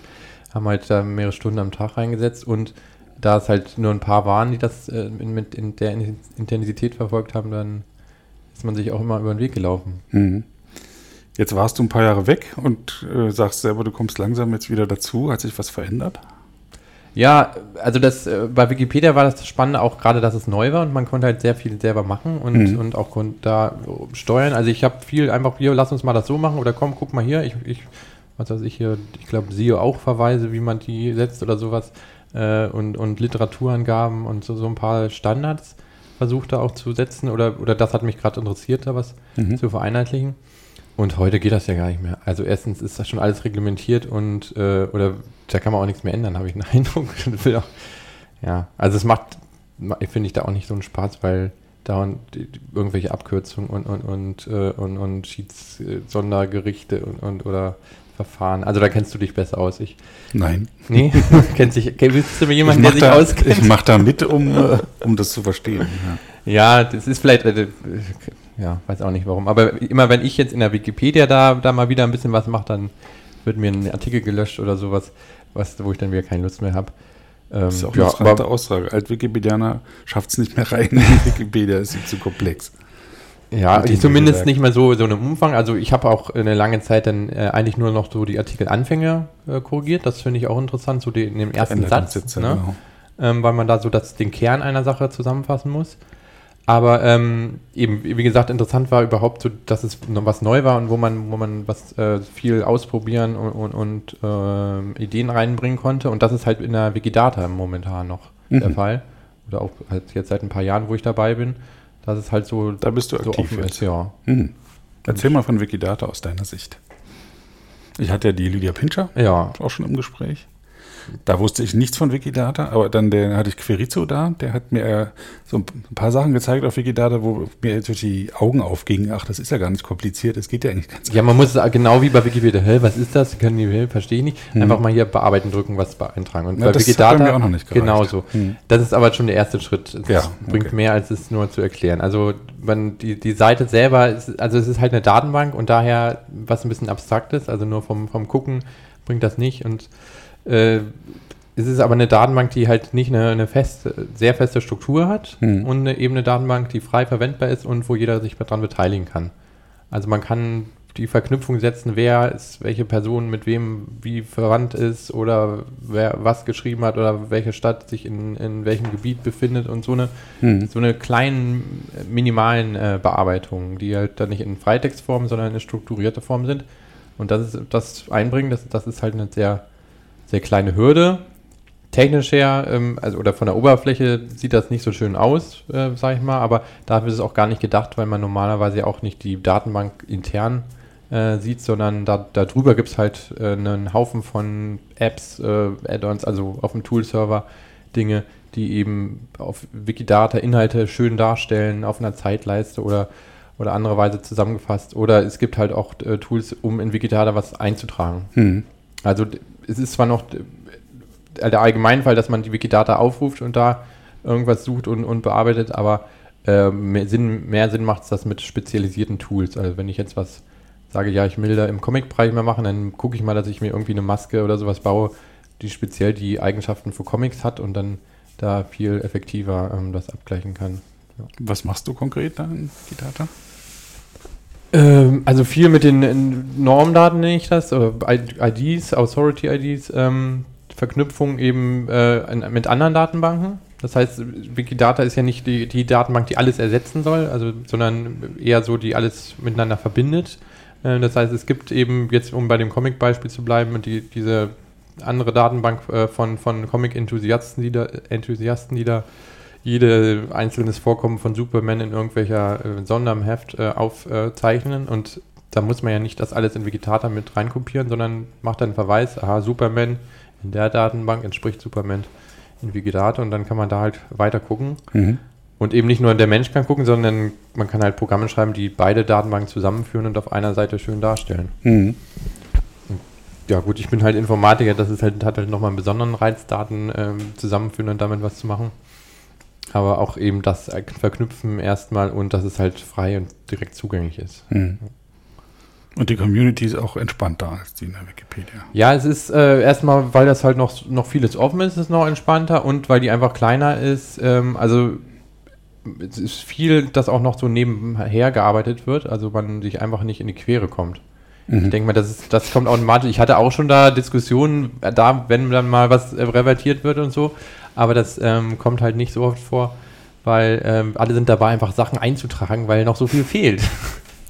haben halt da mehrere Stunden am Tag reingesetzt und da es halt nur ein paar waren, die das äh, in, mit in der Intensität verfolgt haben, dann ist man sich auch immer über den Weg gelaufen. Mhm. Jetzt warst du ein paar Jahre weg und äh, sagst selber, du kommst langsam jetzt wieder dazu. Hat sich was verändert? Ja, also das äh, bei Wikipedia war das Spannende auch gerade, dass es neu war und man konnte halt sehr viel selber machen und, mhm. und auch da steuern. Also ich habe viel einfach hier, lass uns mal das so machen oder komm, guck mal hier, ich, ich was weiß ich hier, ich glaube, SEO auch Verweise, wie man die setzt oder sowas äh, und, und Literaturangaben und so, so ein paar Standards versucht da auch zu setzen oder, oder das hat mich gerade interessiert, da was mhm. zu vereinheitlichen. Und heute geht das ja gar nicht mehr. Also erstens ist das schon alles reglementiert und äh, oder da kann man auch nichts mehr ändern, habe ich einen Eindruck. ja, also es macht, finde ich da auch nicht so einen Spaß, weil dauernd irgendwelche Abkürzungen und und und äh, und, und Schieds äh, Sondergerichte und, und oder Verfahren. Also da kennst du dich besser aus. Ich. Nein. Nee, kennst dich, willst du mir jemanden, der sich da, auskennt? Ich mache da mit, um, äh, um das zu verstehen. Ja. ja, das ist vielleicht, äh, ja, weiß auch nicht warum. Aber immer wenn ich jetzt in der Wikipedia da, da mal wieder ein bisschen was mache, dann wird mir ein Artikel gelöscht oder sowas, was, wo ich dann wieder keine Lust mehr habe. Ähm, das ist auch ja, eine Aussage. Alt-Wikipedianer schafft es nicht mehr rein in Wikipedia, ist ihm zu komplex. Ja, zumindest nicht mehr so, so einem Umfang. Also ich habe auch eine lange Zeit dann äh, eigentlich nur noch so die Artikelanfänge äh, korrigiert. Das finde ich auch interessant, so die, in dem ersten Satz. Sitze, ne? genau. ähm, weil man da so das, den Kern einer Sache zusammenfassen muss. Aber ähm, eben, wie gesagt, interessant war überhaupt so, dass es noch was neu war und wo man, wo man was äh, viel ausprobieren und, und, und äh, Ideen reinbringen konnte. Und das ist halt in der Wikidata momentan noch mhm. der Fall. Oder auch halt jetzt seit ein paar Jahren, wo ich dabei bin, dass es halt so, da bist du so aktiv offen ist, ja. Mhm. Erzähl mal von Wikidata aus deiner Sicht. Ich hatte ja die Lydia Pincher ja. auch schon im Gespräch. Da wusste ich nichts von Wikidata, aber dann der, hatte ich Querizo da, der hat mir äh, so ein paar Sachen gezeigt auf Wikidata, wo mir jetzt die Augen aufgingen. Ach, das ist ja gar nicht kompliziert, das geht ja eigentlich ganz Ja, man muss es genau wie bei Wikipedia, hä, was ist das? Können die, verstehe ich nicht. Hm. Einfach mal hier bearbeiten drücken, was eintragen. Und ja, bei das Wikidata hat auch noch nicht gereicht. genauso. Hm. Das ist aber schon der erste Schritt. Es ja, bringt okay. mehr, als es nur zu erklären. Also man, die, die Seite selber, ist, also es ist halt eine Datenbank und daher was ein bisschen abstrakt ist, also nur vom, vom Gucken bringt das nicht und äh, es ist aber eine Datenbank, die halt nicht eine, eine feste, sehr feste Struktur hat hm. und eine, eben eine Datenbank, die frei verwendbar ist und wo jeder sich daran beteiligen kann. Also man kann die Verknüpfung setzen, wer ist, welche Person mit wem wie verwandt ist oder wer was geschrieben hat oder welche Stadt sich in, in welchem Gebiet befindet und so eine, hm. so eine kleinen, minimalen äh, Bearbeitungen, die halt dann nicht in Freitextform, sondern in strukturierte Form sind. Und das ist das Einbringen, das, das ist halt eine sehr, sehr kleine Hürde, technisch her, ähm, also oder von der Oberfläche sieht das nicht so schön aus, äh, sage ich mal, aber dafür ist es auch gar nicht gedacht, weil man normalerweise auch nicht die Datenbank intern äh, sieht, sondern da, darüber gibt es halt äh, einen Haufen von Apps, äh, Add-ons, also auf dem Tool-Server Dinge, die eben auf Wikidata Inhalte schön darstellen, auf einer Zeitleiste oder, oder andere Weise zusammengefasst. Oder es gibt halt auch äh, Tools, um in Wikidata was einzutragen. Hm. Also es ist zwar noch der Allgemeinfall, dass man die Wikidata aufruft und da irgendwas sucht und, und bearbeitet, aber äh, mehr, Sinn, mehr Sinn macht es das mit spezialisierten Tools. Also wenn ich jetzt was sage, ja, ich will da im Comic-Bereich mehr machen, dann gucke ich mal, dass ich mir irgendwie eine Maske oder sowas baue, die speziell die Eigenschaften für Comics hat und dann da viel effektiver ähm, das abgleichen kann. Ja. Was machst du konkret da in Wikidata? Ähm, also viel mit den Normdaten nenne ich das, IDs, Authority-IDs, ähm, Verknüpfung eben äh, mit anderen Datenbanken. Das heißt, Wikidata ist ja nicht die, die, Datenbank, die alles ersetzen soll, also, sondern eher so, die alles miteinander verbindet. Äh, das heißt, es gibt eben jetzt, um bei dem Comic-Beispiel zu bleiben, die, diese andere Datenbank äh, von, von Comic-Enthusiasten, die da, Enthusiasten, die da jede einzelnes Vorkommen von Superman in irgendwelcher äh, Sonderheft äh, aufzeichnen. und da muss man ja nicht das alles in Wikidata mit reinkopieren, sondern macht dann einen Verweis, aha, Superman in der Datenbank entspricht Superman in Wikidata und dann kann man da halt weiter gucken. Mhm. Und eben nicht nur der Mensch kann gucken, sondern man kann halt Programme schreiben, die beide Datenbanken zusammenführen und auf einer Seite schön darstellen. Mhm. Ja gut, ich bin halt Informatiker, das ist halt, hat halt nochmal einen besonderen Reiz, Daten ähm, zusammenführen und damit was zu machen. Aber auch eben das Verknüpfen erstmal und dass es halt frei und direkt zugänglich ist. Mhm. Und die Community ist auch entspannter als die in der Wikipedia. Ja, es ist äh, erstmal, weil das halt noch, noch vieles offen ist, ist es noch entspannter und weil die einfach kleiner ist. Ähm, also es ist viel, das auch noch so nebenher gearbeitet wird, also man sich einfach nicht in die Quere kommt. Mhm. Ich denke mal, das, ist, das kommt automatisch. Ich hatte auch schon da Diskussionen, äh, da, wenn dann mal was äh, revertiert wird und so, aber das ähm, kommt halt nicht so oft vor, weil ähm, alle sind dabei, einfach Sachen einzutragen, weil noch so viel fehlt.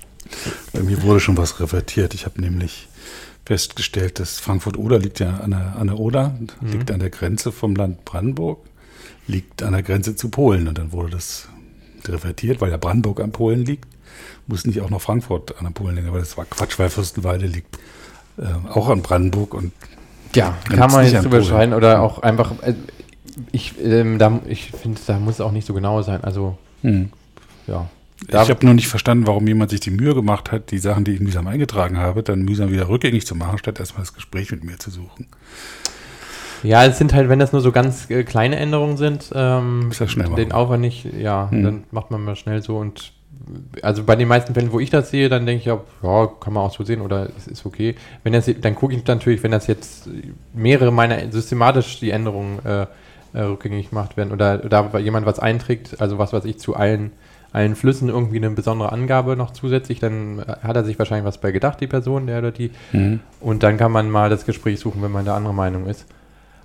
Bei mir wurde schon was revertiert. Ich habe nämlich festgestellt, dass Frankfurt-Oder liegt ja an der, an der Oder, mhm. liegt an der Grenze vom Land Brandenburg liegt an der Grenze zu Polen. Und dann wurde das revertiert, weil ja Brandenburg an Polen liegt. Muss nicht auch noch Frankfurt an der Polen liegen, aber das war Quatsch, weil Fürstenwalde liegt äh, auch an Brandenburg und ja, kann man jetzt überschreiten oder auch einfach, äh, ich, ähm, da, ich finde, da muss es auch nicht so genau sein. Also, hm. ja. Ich habe nur nicht verstanden, warum jemand sich die Mühe gemacht hat, die Sachen, die ich mühsam eingetragen habe, dann mühsam wieder rückgängig zu machen, statt erstmal das Gespräch mit mir zu suchen. Ja, es sind halt, wenn das nur so ganz äh, kleine Änderungen sind, ähm, ist das schnell den Aufwand nicht, ja, hm. dann macht man mal schnell so und also bei den meisten Fällen, wo ich das sehe, dann denke ich ja, ja, kann man auch so sehen oder es ist okay. Wenn das, dann gucke ich natürlich, wenn das jetzt mehrere meiner systematisch die Änderungen äh, äh, rückgängig gemacht werden oder da jemand was einträgt, also was weiß ich, zu allen, allen Flüssen irgendwie eine besondere Angabe noch zusätzlich, dann hat er sich wahrscheinlich was bei gedacht, die Person, der oder die. Mhm. Und dann kann man mal das Gespräch suchen, wenn man da andere Meinung ist.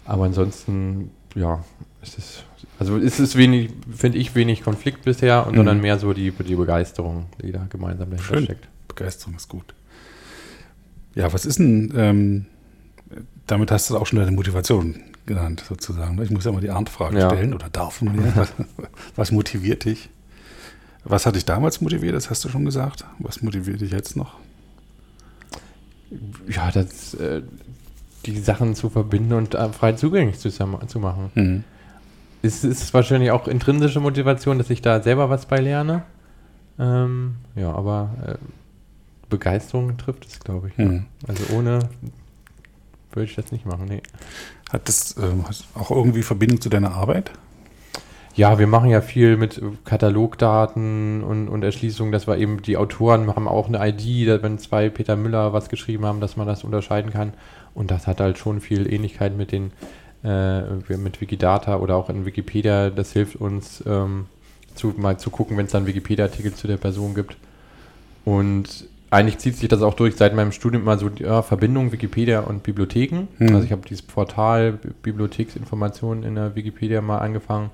Aber ansonsten, ja, es ist, also ist es wenig, finde ich, wenig Konflikt bisher, und mhm. sondern mehr so die, die Begeisterung, die da gemeinsam dahinter Schön. steckt. Begeisterung ist gut. Ja, was ist denn, ähm, damit hast du auch schon deine Motivation genannt, sozusagen. Ich muss ja mal die Arndt-Frage ja. stellen, oder darf man ja. was, was motiviert dich? Was hat dich damals motiviert, das hast du schon gesagt. Was motiviert dich jetzt noch? Ja, das, äh, die Sachen zu verbinden und äh, frei zugänglich zu, zu machen. Mhm. Es ist wahrscheinlich auch intrinsische Motivation, dass ich da selber was bei lerne. Ähm, ja, aber äh, Begeisterung trifft es, glaube ich. Mhm. Also ohne würde ich das nicht machen, nee. Hat das ähm, auch irgendwie Verbindung zu deiner Arbeit? Ja, wir machen ja viel mit Katalogdaten und, und Erschließungen, dass wir eben die Autoren haben auch eine ID, wenn zwei Peter Müller was geschrieben haben, dass man das unterscheiden kann. Und das hat halt schon viel Ähnlichkeit mit den äh, mit Wikidata oder auch in Wikipedia. Das hilft uns ähm, zu, mal zu gucken, wenn es dann Wikipedia-Artikel zu der Person gibt. Und eigentlich zieht sich das auch durch seit meinem Studium immer so die ja, Verbindung Wikipedia und Bibliotheken. Mhm. Also ich habe dieses Portal Bibliotheksinformationen in der Wikipedia mal angefangen.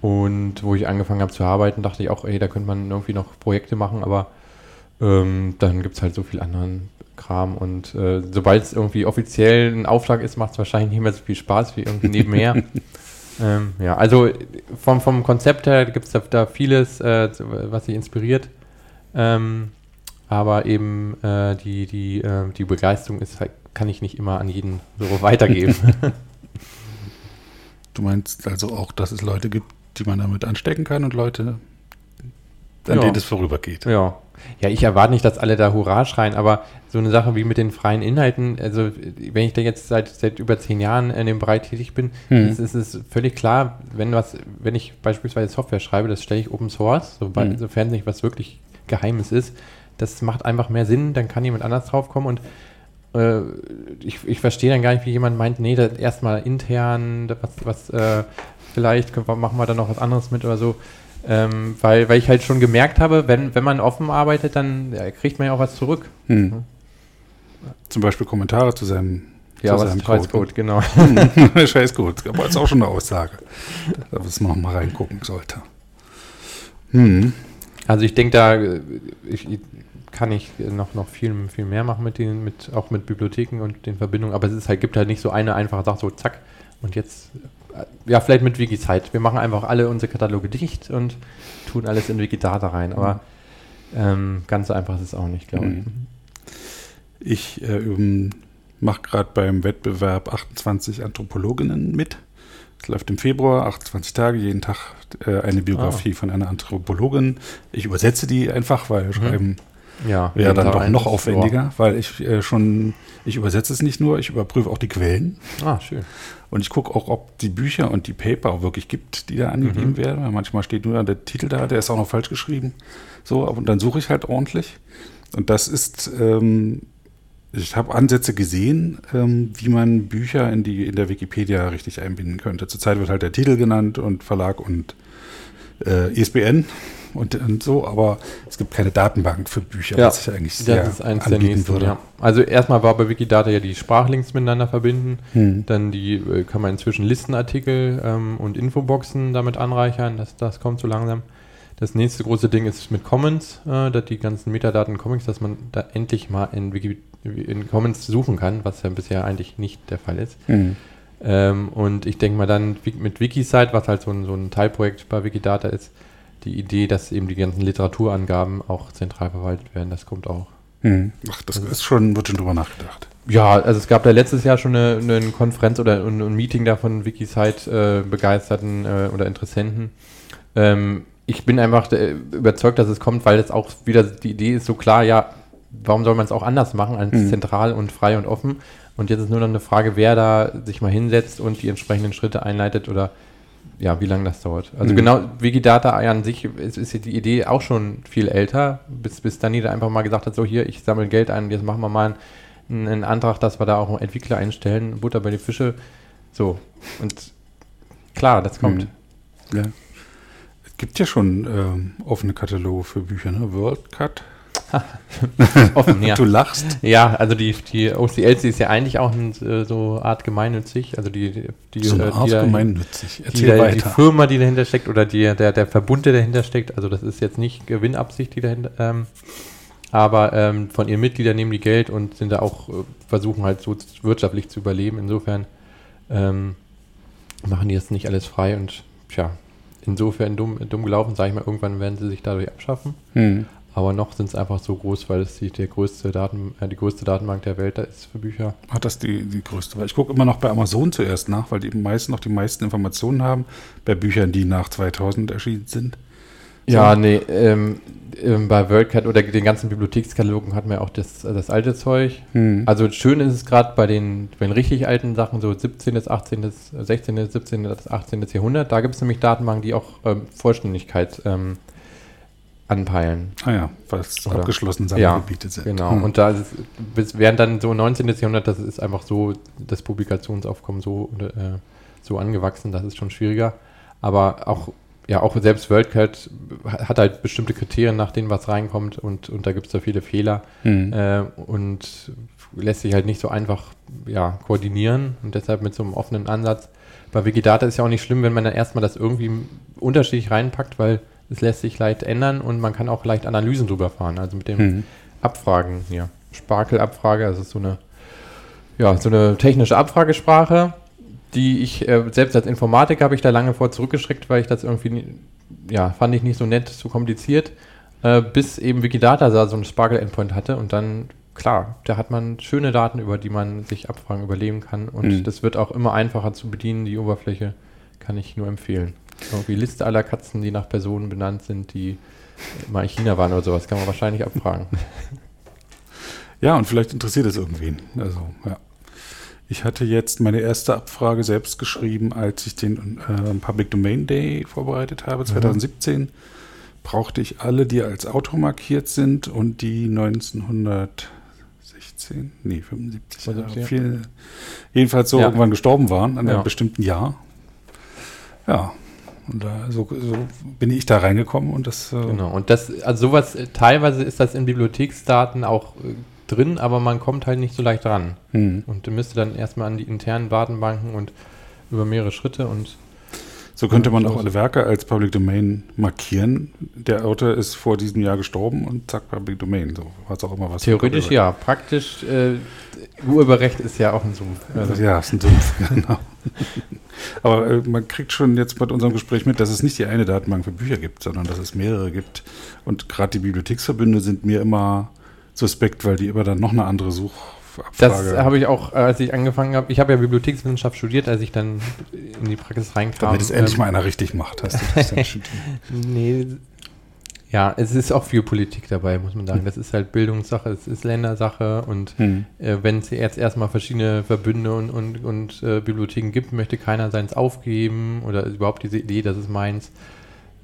Und wo ich angefangen habe zu arbeiten, dachte ich auch, ey, da könnte man irgendwie noch Projekte machen, aber Ähm, dann gibt es halt so viel anderen Kram und äh, sobald es irgendwie offiziell ein Auftrag ist, macht es wahrscheinlich nicht mehr so viel Spaß wie irgendwie nebenher. ähm, ja, also vom, vom Konzept her gibt es da, da, vieles, äh, was sich inspiriert. Ähm, aber eben äh, die, die, äh, die Begeisterung ist halt, kann ich nicht immer an jeden so weitergeben. du meinst also auch, dass es Leute gibt, die man damit anstecken kann und Leute, an ja. denen es vorübergeht. Ja. Ja, ich erwarte nicht, dass alle da Hurra schreien, aber so eine Sache wie mit den freien Inhalten, also wenn ich da jetzt seit, seit über zehn Jahren in dem Bereich tätig bin, hm. ist, ist es völlig klar, wenn was, wenn ich beispielsweise Software schreibe, das stelle ich Open Source, sobald, hm. sofern nicht was wirklich Geheimes ist. Das macht einfach mehr Sinn, dann kann jemand anders draufkommen und äh, ich, ich verstehe dann gar nicht, wie jemand meint, nee, erstmal intern, was, was äh, vielleicht machen wir da noch was anderes mit oder so. Ähm, weil, weil ich halt schon gemerkt habe, wenn, wenn man offen arbeitet, dann ja, kriegt man ja auch was zurück. Hm. Zum Beispiel Kommentare zu seinem ja, zu seinem Code. Code genau. Scheiß Code. Aber ist auch schon eine Aussage. Da muss man mal reingucken sollte. Hm. Also ich denke, da ich, kann ich noch, noch viel, viel mehr machen mit den, mit, auch mit Bibliotheken und den Verbindungen, aber es ist halt, gibt halt nicht so eine einfache Sache, so zack, und jetzt ja, vielleicht mit Wikizeit. Wir machen einfach alle unsere Kataloge dicht und tun alles in Wikidata rein. Aber ähm, ganz so einfach ist es auch nicht, glaube ich. Mhm. Ich äh, mache gerade beim Wettbewerb 28 Anthropologinnen mit. Es läuft im Februar, 28 Tage, jeden Tag äh, eine Biografie ah. von einer Anthropologin. Ich übersetze die einfach, weil mhm. Schreiben ja, wäre dann doch noch aufwendiger, weil ich äh, schon, ich übersetze es nicht nur, ich überprüfe auch die Quellen. Ah, schön. Und ich gucke auch, ob die Bücher und die Paper auch wirklich gibt, die da angegeben mhm. werden. Manchmal steht nur der Titel da, der ist auch noch falsch geschrieben. So, und dann suche ich halt ordentlich. Und das ist, ähm, ich habe Ansätze gesehen, ähm, wie man Bücher in, die, in der Wikipedia richtig einbinden könnte. Zurzeit wird halt der Titel genannt und Verlag und äh, ISBN und, und, so, aber es gibt keine Datenbank für Bücher, ja, was ich eigentlich sehr das ist eins der nächsten, würde. Ja. Also erstmal war bei Wikidata ja die Sprachlinks miteinander verbinden, hm. dann die äh, kann man inzwischen Listenartikel ähm, und Infoboxen damit anreichern, das, das kommt so langsam. Das nächste große Ding ist mit Commons, äh, dass die ganzen Metadaten Comics, dass man da endlich mal in, Wiki, in Commons suchen kann, was ja bisher eigentlich nicht der Fall ist. Hm. Ähm, und ich denke mal dann mit Wikisite, was halt so ein, so ein Teilprojekt bei Wikidata ist, die Idee, dass eben die ganzen Literaturangaben auch zentral verwaltet werden, das kommt auch. Hm. Ach, das ist schon, wird schon drüber nachgedacht. Ja, also es gab da letztes Jahr schon eine, eine Konferenz oder ein, ein, Meeting da von Wikisite äh, begeisterten äh, oder Interessenten. Ähm, ich bin einfach äh, überzeugt, dass es kommt, weil es auch wieder die Idee ist so klar, ja, warum soll man es auch anders machen als mhm. zentral und frei und offen? Und jetzt ist nur noch eine Frage, wer da sich mal hinsetzt und die entsprechenden Schritte einleitet oder ja, wie lange das dauert. Also mhm. genau, Wikidata an sich ist, ist die Idee auch schon viel älter, bis, bis Dani da einfach mal gesagt hat, so hier, ich sammle Geld ein, jetzt machen wir mal einen, einen Antrag, dass wir da auch einen Entwickler einstellen, Butter bei die Fische. So, und klar, das kommt. Mhm. Ja. Es gibt ja schon ähm, offene Kataloge für Bücher, ne? WorldCut Offen, ja. Du lachst. Ja, also die, die OCLC ist ja eigentlich auch ein, äh, so Art gemeinnützig. Also die, die, so eine äh, Art die, gemeinnützig. Erzähl die, weiter. die Firma, die dahinter steckt oder die, der, der Verbund, der dahinter steckt. Also das ist jetzt nicht Gewinnabsicht, die dahinter. Ähm, aber ähm, von ihren Mitgliedern nehmen die Geld und sind da auch, äh, versuchen halt so wirtschaftlich zu überleben. Insofern ähm, machen die das nicht alles frei und tja, insofern dumm, dumm gelaufen, sage ich mal, irgendwann werden sie sich dadurch abschaffen. Hm. Aber noch sind es einfach so groß, weil es die, der größte Daten, äh, die größte Datenbank der Welt da ist für Bücher. Hat das die, die größte? Weil ich gucke immer noch bei Amazon zuerst nach, weil die meisten noch die meisten Informationen haben bei Büchern, die nach 2000 erschienen sind. So. Ja, nee, ähm, ähm, bei WorldCat oder den ganzen Bibliothekskatalogen hat man ja auch das, das alte Zeug. Hm. Also schön ist es gerade bei den, bei den richtig alten Sachen, so 17., 18., 16., 17., 18. Jahrhundert, da gibt es nämlich Datenbanken, die auch ähm, Vollständigkeit ähm, anpeilen. Ah ja, weil es abgeschlossene Sammelgebiete ja, sind. Genau, hm. und da ist, bis, während dann so 19. Jahrhundert, das ist einfach so, das Publikationsaufkommen so, äh, so angewachsen, das ist schon schwieriger. Aber auch, ja, auch selbst WorldCat hat halt bestimmte Kriterien, nach denen was reinkommt und, und da gibt es da viele Fehler hm. äh, und lässt sich halt nicht so einfach ja, koordinieren und deshalb mit so einem offenen Ansatz. Bei Wikidata ist ja auch nicht schlimm, wenn man dann erstmal das irgendwie unterschiedlich reinpackt, weil Es lässt sich leicht ändern und man kann auch leicht Analysen drüber fahren. Also mit dem Mhm. Abfragen hier. Sparkel-Abfrage, das ist so eine, ja, so eine technische Abfragesprache, die ich, äh, selbst als Informatiker habe ich da lange vor zurückgeschreckt, weil ich das irgendwie, ja, fand ich nicht so nett, so kompliziert, äh, bis eben Wikidata da so einen Sparkel-Endpoint hatte und dann, klar, da hat man schöne Daten, über die man sich Abfragen überlegen kann und Mhm. das wird auch immer einfacher zu bedienen, die Oberfläche kann ich nur empfehlen. Irgendwie Liste aller Katzen, die nach Personen benannt sind, die mal in China waren oder sowas, kann man wahrscheinlich abfragen. Ja, und vielleicht interessiert es irgendwen. Also, ja. Ich hatte jetzt meine erste Abfrage selbst geschrieben, als ich den äh, Public Domain Day vorbereitet habe, 2017. Brauchte ich alle, die als Autor markiert sind und die 1916, nee, 75, Jahre, 75, ja. viel, jedenfalls so Ja. irgendwann gestorben waren, an einem Ja. bestimmten Jahr. Ja, und da, so, so bin ich da reingekommen und das. Äh, Genau, und das, also sowas, äh, teilweise ist das in Bibliotheksdaten auch äh, drin, aber man kommt halt nicht so leicht ran. hm. Und du müsste dann erstmal an die internen Datenbanken und über mehrere Schritte und So könnte man auch alle Werke als Public Domain markieren. Der Autor ist vor diesem Jahr gestorben und zack, Public Domain. So, was auch immer was. theoretisch ja, praktisch äh, Urheberrecht ist ja auch ein Zoom. Also, Ja, ist ein Sumpf, genau. Aber äh, man kriegt schon jetzt bei unserem Gespräch mit, dass es nicht die eine Datenbank für Bücher gibt, sondern dass es mehrere gibt. Und gerade die Bibliotheksverbünde sind mir immer suspekt, weil die immer dann noch eine andere Das Suchabfrage habe ich auch, äh, als ich angefangen habe. Ich habe ja Bibliothekswissenschaft studiert, als ich dann in die Praxis reinkam. damit es endlich Ähm, mal einer richtig macht, hast du das dann studiert. Nee. Ja, es ist auch viel Politik dabei, muss man sagen. Das ist halt Bildungssache, es ist Ländersache und Hm. äh, wenn es jetzt erstmal verschiedene Verbünde und, und, und äh, Bibliotheken gibt, möchte keiner seins aufgeben oder überhaupt diese Idee, das ist meins,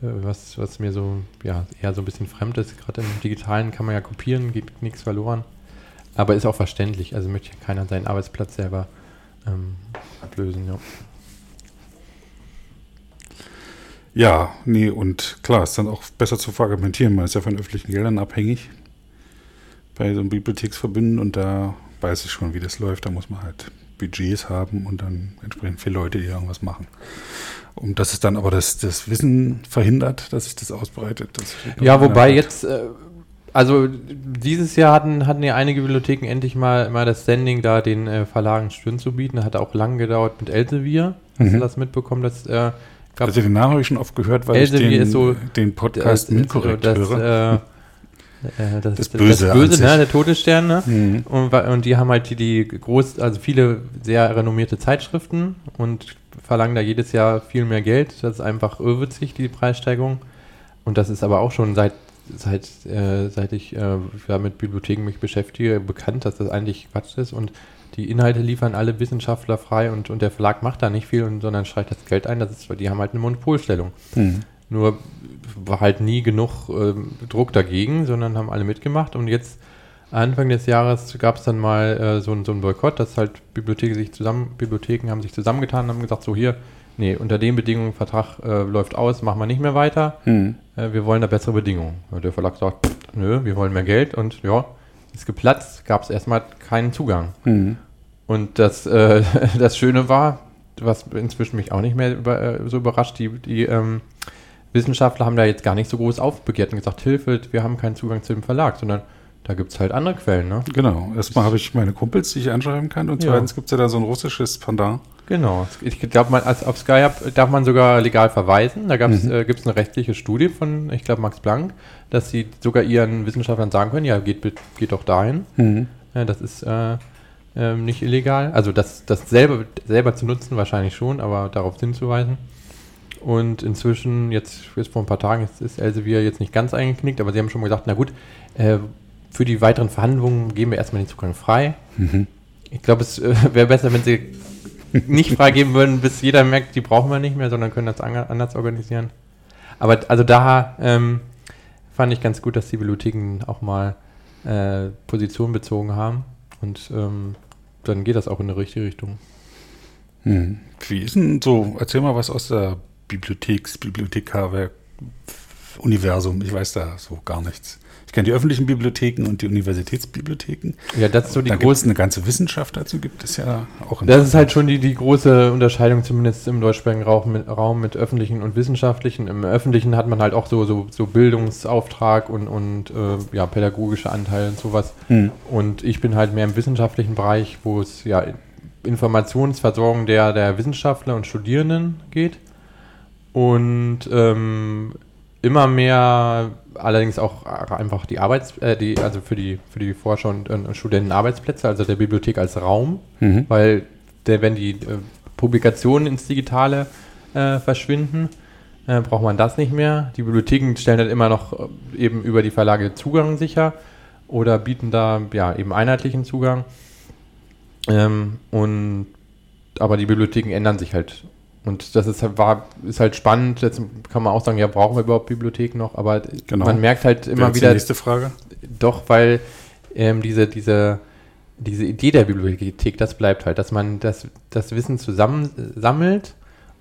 äh, was, was mir so, ja, eher so ein bisschen fremd ist. Gerade im Digitalen kann man ja kopieren, geht nichts verloren. Aber ist auch verständlich, also möchte keiner seinen Arbeitsplatz selber ähm, ablösen, ja. Ja, nee, und klar, ist dann auch besser zu fragmentieren. Man ist ja von öffentlichen Geldern abhängig bei so einem Bibliotheksverbünden und da weiß ich schon, wie das läuft. Da muss man halt Budgets haben und dann entsprechend viele Leute, die irgendwas machen. Und das ist dann aber das, das Wissen verhindert, dass sich das ausbreitet. Das steht Ja, wobei jetzt, äh, also dieses Jahr hatten, hatten ja einige Bibliotheken endlich mal, mal das Standing, da den äh, Verlagen Stirn zu bieten. Hat auch lang gedauert mit Elsevier. Hast du Mhm. das mitbekommen? Das äh, gab Also den Namen habe ich schon oft gehört, weil ich Elsevier den, ist so- den Podcast inkorrekt das, höre. äh, äh, das, Das das Böse an Böse, ne, der Todesstern, ne? Mhm. Und, und die haben halt die, die groß, also viele sehr renommierte Zeitschriften und verlangen da jedes Jahr viel mehr Geld. Das ist einfach irrwitzig, die Preissteigerung. Und das ist aber auch schon seit, seit, äh, seit ich äh, ja, mit Bibliotheken mich beschäftige, bekannt, dass das eigentlich Quatsch ist. Und die Inhalte liefern alle Wissenschaftler frei und, und der Verlag macht da nicht viel, und, sondern streicht das Geld ein. Das ist, die haben halt eine Monopolstellung. Mhm. Nur war halt nie genug ähm, Druck dagegen, sondern haben alle mitgemacht. Und jetzt, Anfang des Jahres, gab es dann mal äh, so, so einen Boykott, dass halt Bibliotheken sich zusammen, Bibliotheken haben sich zusammengetan und haben gesagt, so hier, nee, unter den Bedingungen, Vertrag äh, läuft aus, machen wir nicht mehr weiter. Mhm. Äh, wir wollen da bessere Bedingungen. Und der Verlag sagt, pff, nö, wir wollen mehr Geld und ja, ist geplatzt, gab es erstmal keinen Zugang. Mhm. Und das, äh, das Schöne war, was inzwischen mich auch nicht mehr über, äh, so überrascht, die, die ähm, Wissenschaftler haben da jetzt gar nicht so groß aufbegehrt und gesagt, Hilfe, wir haben keinen Zugang zu dem Verlag, sondern da gibt es halt andere Quellen, ne? Genau. Erstmal habe ich meine Kumpels, die ich anschreiben kann. Und Ja. zweitens gibt es ja da so ein russisches Pendant. Genau. Ich glaube, man als auf Skype darf man sogar legal verweisen. Da Mhm. äh, gibt es eine rechtliche Studie von, ich glaube, Max Planck, dass sie sogar ihren Wissenschaftlern sagen können, ja, geht, geht doch dahin. Mhm. Ja, das ist äh, ähm, nicht illegal. Also das, das selber, selber zu nutzen wahrscheinlich schon, aber darauf hinzuweisen. Und inzwischen, jetzt, jetzt vor ein paar Tagen, jetzt ist Elsevier jetzt nicht ganz eingeknickt, aber sie haben schon mal gesagt, na gut, äh, für die weiteren Verhandlungen geben wir erstmal den Zugang frei. Mhm. Ich glaube, es äh, wäre besser, wenn sie nicht freigeben würden, bis jeder merkt, die brauchen wir nicht mehr, sondern können das an- anders organisieren. Aber also da ähm, fand ich ganz gut, dass die Bibliotheken auch mal äh, Position bezogen haben. Und ähm, dann geht das auch in die richtige Richtung. Mhm. Wie ist denn so, erzähl mal was aus der Bibliotheks-, Bibliothekar-Universum. Ich weiß da so gar nichts. Kenne die öffentlichen Bibliotheken und die Universitätsbibliotheken. Ja, das ist so die Da gibt es große. eine ganze Wissenschaft dazu, gibt es ja auch in Das ist halt schon die, die große Unterscheidung, zumindest im deutschsprachigen Raum mit, Raum mit öffentlichen und wissenschaftlichen. Im öffentlichen hat man halt auch so, so, so Bildungsauftrag und, und äh, ja, pädagogische Anteile und sowas. Hm. Und ich bin halt mehr im wissenschaftlichen Bereich, wo es ja Informationsversorgung der, der Wissenschaftler und Studierenden geht. Und ähm, immer mehr allerdings auch einfach die Arbeits, äh, die, also für die, für die Forscher und, und Studenten Arbeitsplätze, also der Bibliothek als Raum, Mhm. weil der, wenn die äh, Publikationen ins Digitale äh, verschwinden, äh, braucht man das nicht mehr. Die Bibliotheken stellen dann immer noch äh, eben über die Verlage Zugang sicher oder bieten da ja eben einheitlichen Zugang. Ähm, und aber die Bibliotheken ändern sich halt. Und das ist, halt- war, ist halt spannend. Jetzt kann man auch sagen, ja, brauchen wir überhaupt Bibliotheken noch? Aber Genau. man merkt halt immer wieder, Die nächste Frage. doch, weil ähm, diese, diese, diese Idee der Bibliothek, das bleibt halt, dass man das, das Wissen zusammen äh,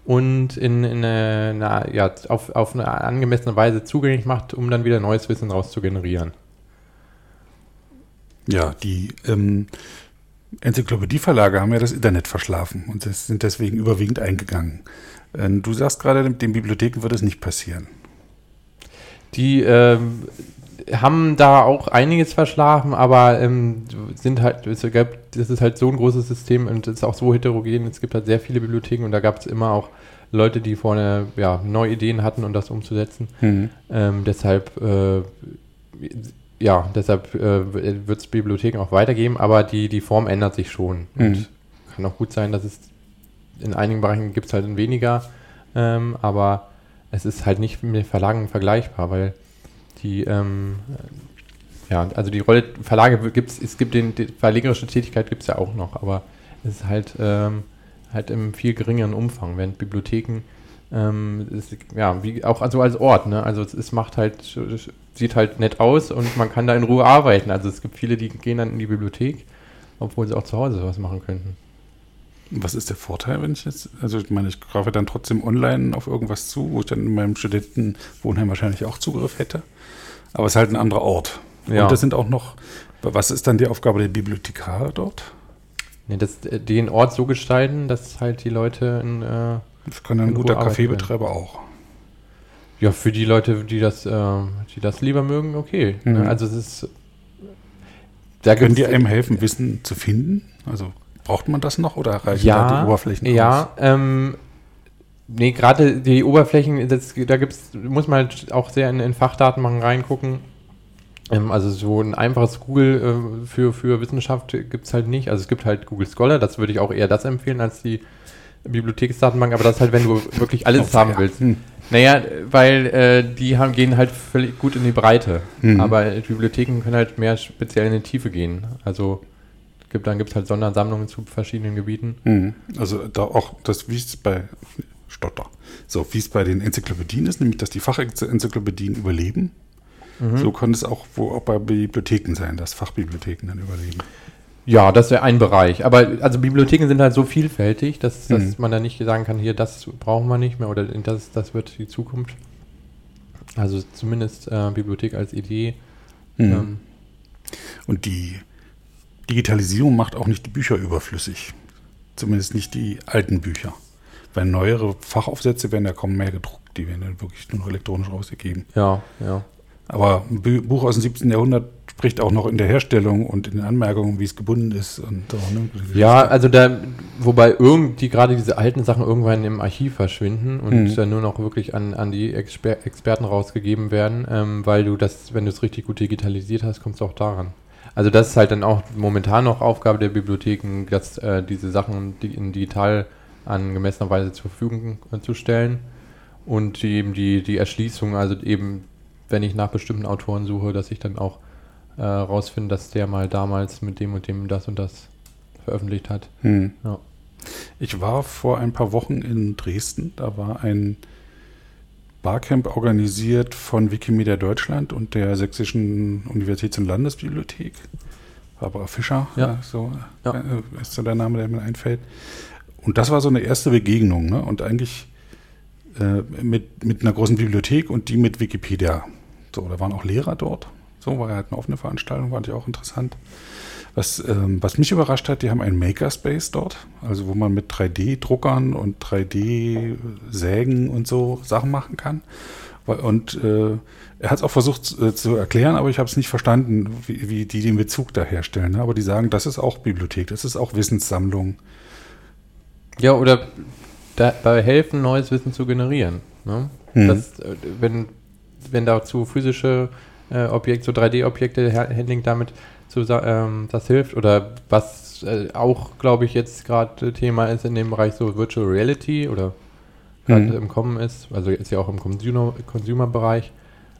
und in, in eine, eine, ja, auf, auf eine angemessene Weise zugänglich macht, um dann wieder neues Wissen daraus zu generieren. Ja, die ähm, Enzyklopädieverlage haben ja das Internet verschlafen und sind deswegen überwiegend eingegangen. Ähm, du sagst gerade, mit den Bibliotheken wird es nicht passieren. Die ähm, haben da auch einiges verschlafen, aber ähm, sind halt, es ist halt so ein großes System und es ist auch so heterogen. Es gibt halt sehr viele Bibliotheken und da gab es immer auch Leute, die vorne ja, neue Ideen hatten, um das umzusetzen. Mhm. Ähm, deshalb, äh, ja, deshalb äh, wird es Bibliotheken auch weitergeben, aber die, die Form ändert sich schon. Mhm. Und kann auch gut sein, dass es in einigen Bereichen gibt es halt weniger, ähm, aber es ist halt nicht mit Verlagen vergleichbar, weil die, ähm, äh, ja, also die Rolle Verlage gibt es, es gibt den, die verlegerische Tätigkeit gibt es ja auch noch, aber es ist halt, ähm, halt im viel geringeren Umfang, während Bibliotheken ähm, ist, ja, wie auch also als Ort, ne? Also es, es macht halt, sieht halt nett aus und man kann da in Ruhe arbeiten. Also es gibt viele, die gehen dann in die Bibliothek, obwohl sie auch zu Hause was machen könnten. Was ist der Vorteil, wenn ich jetzt, also ich meine, ich greife dann trotzdem online auf irgendwas zu, wo ich dann in meinem Studentenwohnheim wahrscheinlich auch Zugriff hätte. Aber es ist halt ein anderer Ort. Ja. Und das sind auch noch, was ist dann die Aufgabe der Bibliothekare dort? Nee, das, äh, den Ort so gestalten, dass halt die Leute in, äh, Das kann dann ein In guter Kaffeebetreiber auch. Ja, für die Leute, die das, äh, die das lieber mögen, okay. Mhm. Ne? Also es ist da Können die einem helfen, Wissen zu finden? Also braucht man das noch oder reichen ja, da die Oberflächen Ja, ähm, nee, gerade die Oberflächen, das, da gibt's, muss man halt auch sehr in, in Fachdatenbanken reingucken. Ähm, also so ein einfaches Google äh, für, für Wissenschaft gibt es halt nicht. Also es gibt halt Google Scholar, das würde ich auch eher das empfehlen als die Bibliotheksdatenbank, aber das ist halt, wenn du wirklich alles haben willst. Naja, weil äh, die haben, gehen halt völlig gut in die Breite. Mhm. Aber Bibliotheken können halt mehr speziell in die Tiefe gehen. Also gibt, dann gibt es halt Sondersammlungen zu verschiedenen Gebieten. Mhm. Also da auch das, wie es bei Stotter, so wie es bei den Enzyklopädien ist, nämlich dass die Fachenzyklopädien überleben. Mhm. So kann es auch, wo auch bei Bibliotheken sein, dass Fachbibliotheken dann überleben. Ja, das wäre ein Bereich. Aber also Bibliotheken sind halt so vielfältig, dass, dass Mhm. man da nicht sagen kann, hier, das brauchen wir nicht mehr oder das, das wird die Zukunft. Also zumindest äh, Bibliothek als Idee. Mhm. Ähm, Und die Digitalisierung macht auch nicht die Bücher überflüssig. Zumindest nicht die alten Bücher. Weil neuere Fachaufsätze werden ja kaum mehr gedruckt. Die werden dann wirklich nur noch elektronisch rausgegeben. ja, ja. Aber ein Buch aus dem 17. Jahrhundert spricht auch noch in der Herstellung und in den Anmerkungen, wie es gebunden ist. Und so, ne? Ja, also da, wobei irgendwie gerade diese alten Sachen irgendwann im Archiv verschwinden und Mhm. dann nur noch wirklich an, an die Exper Experten rausgegeben werden, ähm, weil du das, wenn du es richtig gut digitalisiert hast, kommst du auch daran. Also das ist halt dann auch momentan noch Aufgabe der Bibliotheken, dass äh, diese Sachen die in digital angemessener Weise zur Verfügung äh, zu stellen und die, eben die, die Erschließung, also eben, wenn ich nach bestimmten Autoren suche, dass ich dann auch äh, rausfinde, dass der mal damals mit dem und dem das und das veröffentlicht hat. Hm. Ja. Ich war vor ein paar Wochen in Dresden. Da war ein Barcamp organisiert von Wikimedia Deutschland und der Sächsischen Universitäts- und Landesbibliothek. Barbara Fischer, Ja. äh, so Ja. äh, ist so der Name, der mir einfällt. Und das war so eine erste Begegnung. Ne? Und eigentlich äh, mit, mit einer großen Bibliothek und die mit Wikipedia. So, da waren auch Lehrer dort. So war ja halt eine offene Veranstaltung, fand ich auch interessant. Was, ähm, was mich überrascht hat, die haben einen Makerspace dort, also wo man mit 3D-Druckern und 3D-Sägen und so Sachen machen kann. Und äh, er hat es auch versucht äh, zu erklären, aber ich habe es nicht verstanden, wie, wie, die den Bezug da herstellen. Ne? Aber die sagen, das ist auch Bibliothek, das ist auch Wissenssammlung. Ja, oder dabei helfen, neues Wissen zu generieren. Ne? Hm. Das, äh, wenn, wenn dazu physische äh, Objekte, so 3D-Objekte, Handling damit zu, ähm, das hilft. Oder was äh, auch, glaube ich, jetzt gerade Thema ist in dem Bereich so Virtual Reality oder gerade mhm. im Kommen ist, also jetzt ja auch im Consumer-Bereich,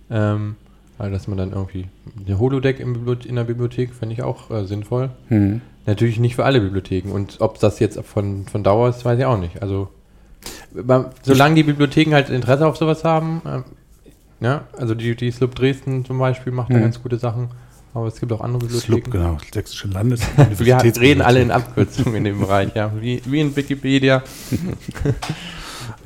ähm, also dass man dann irgendwie eine Holodeck in der Bibliothek fände ich auch äh, sinnvoll. Mhm. Natürlich nicht für alle Bibliotheken. Und ob das jetzt von, von Dauer ist, weiß ich auch nicht. Also solange die Bibliotheken halt Interesse auf sowas haben, äh, ja, also die, die Slup Dresden zum Beispiel macht mhm. da ganz gute Sachen. Aber es gibt auch andere Bibliotheken. Slup, genau, Sächsische Landes. Wir reden alle in Abkürzungen in dem Bereich, ja. Wie, wie in Wikipedia.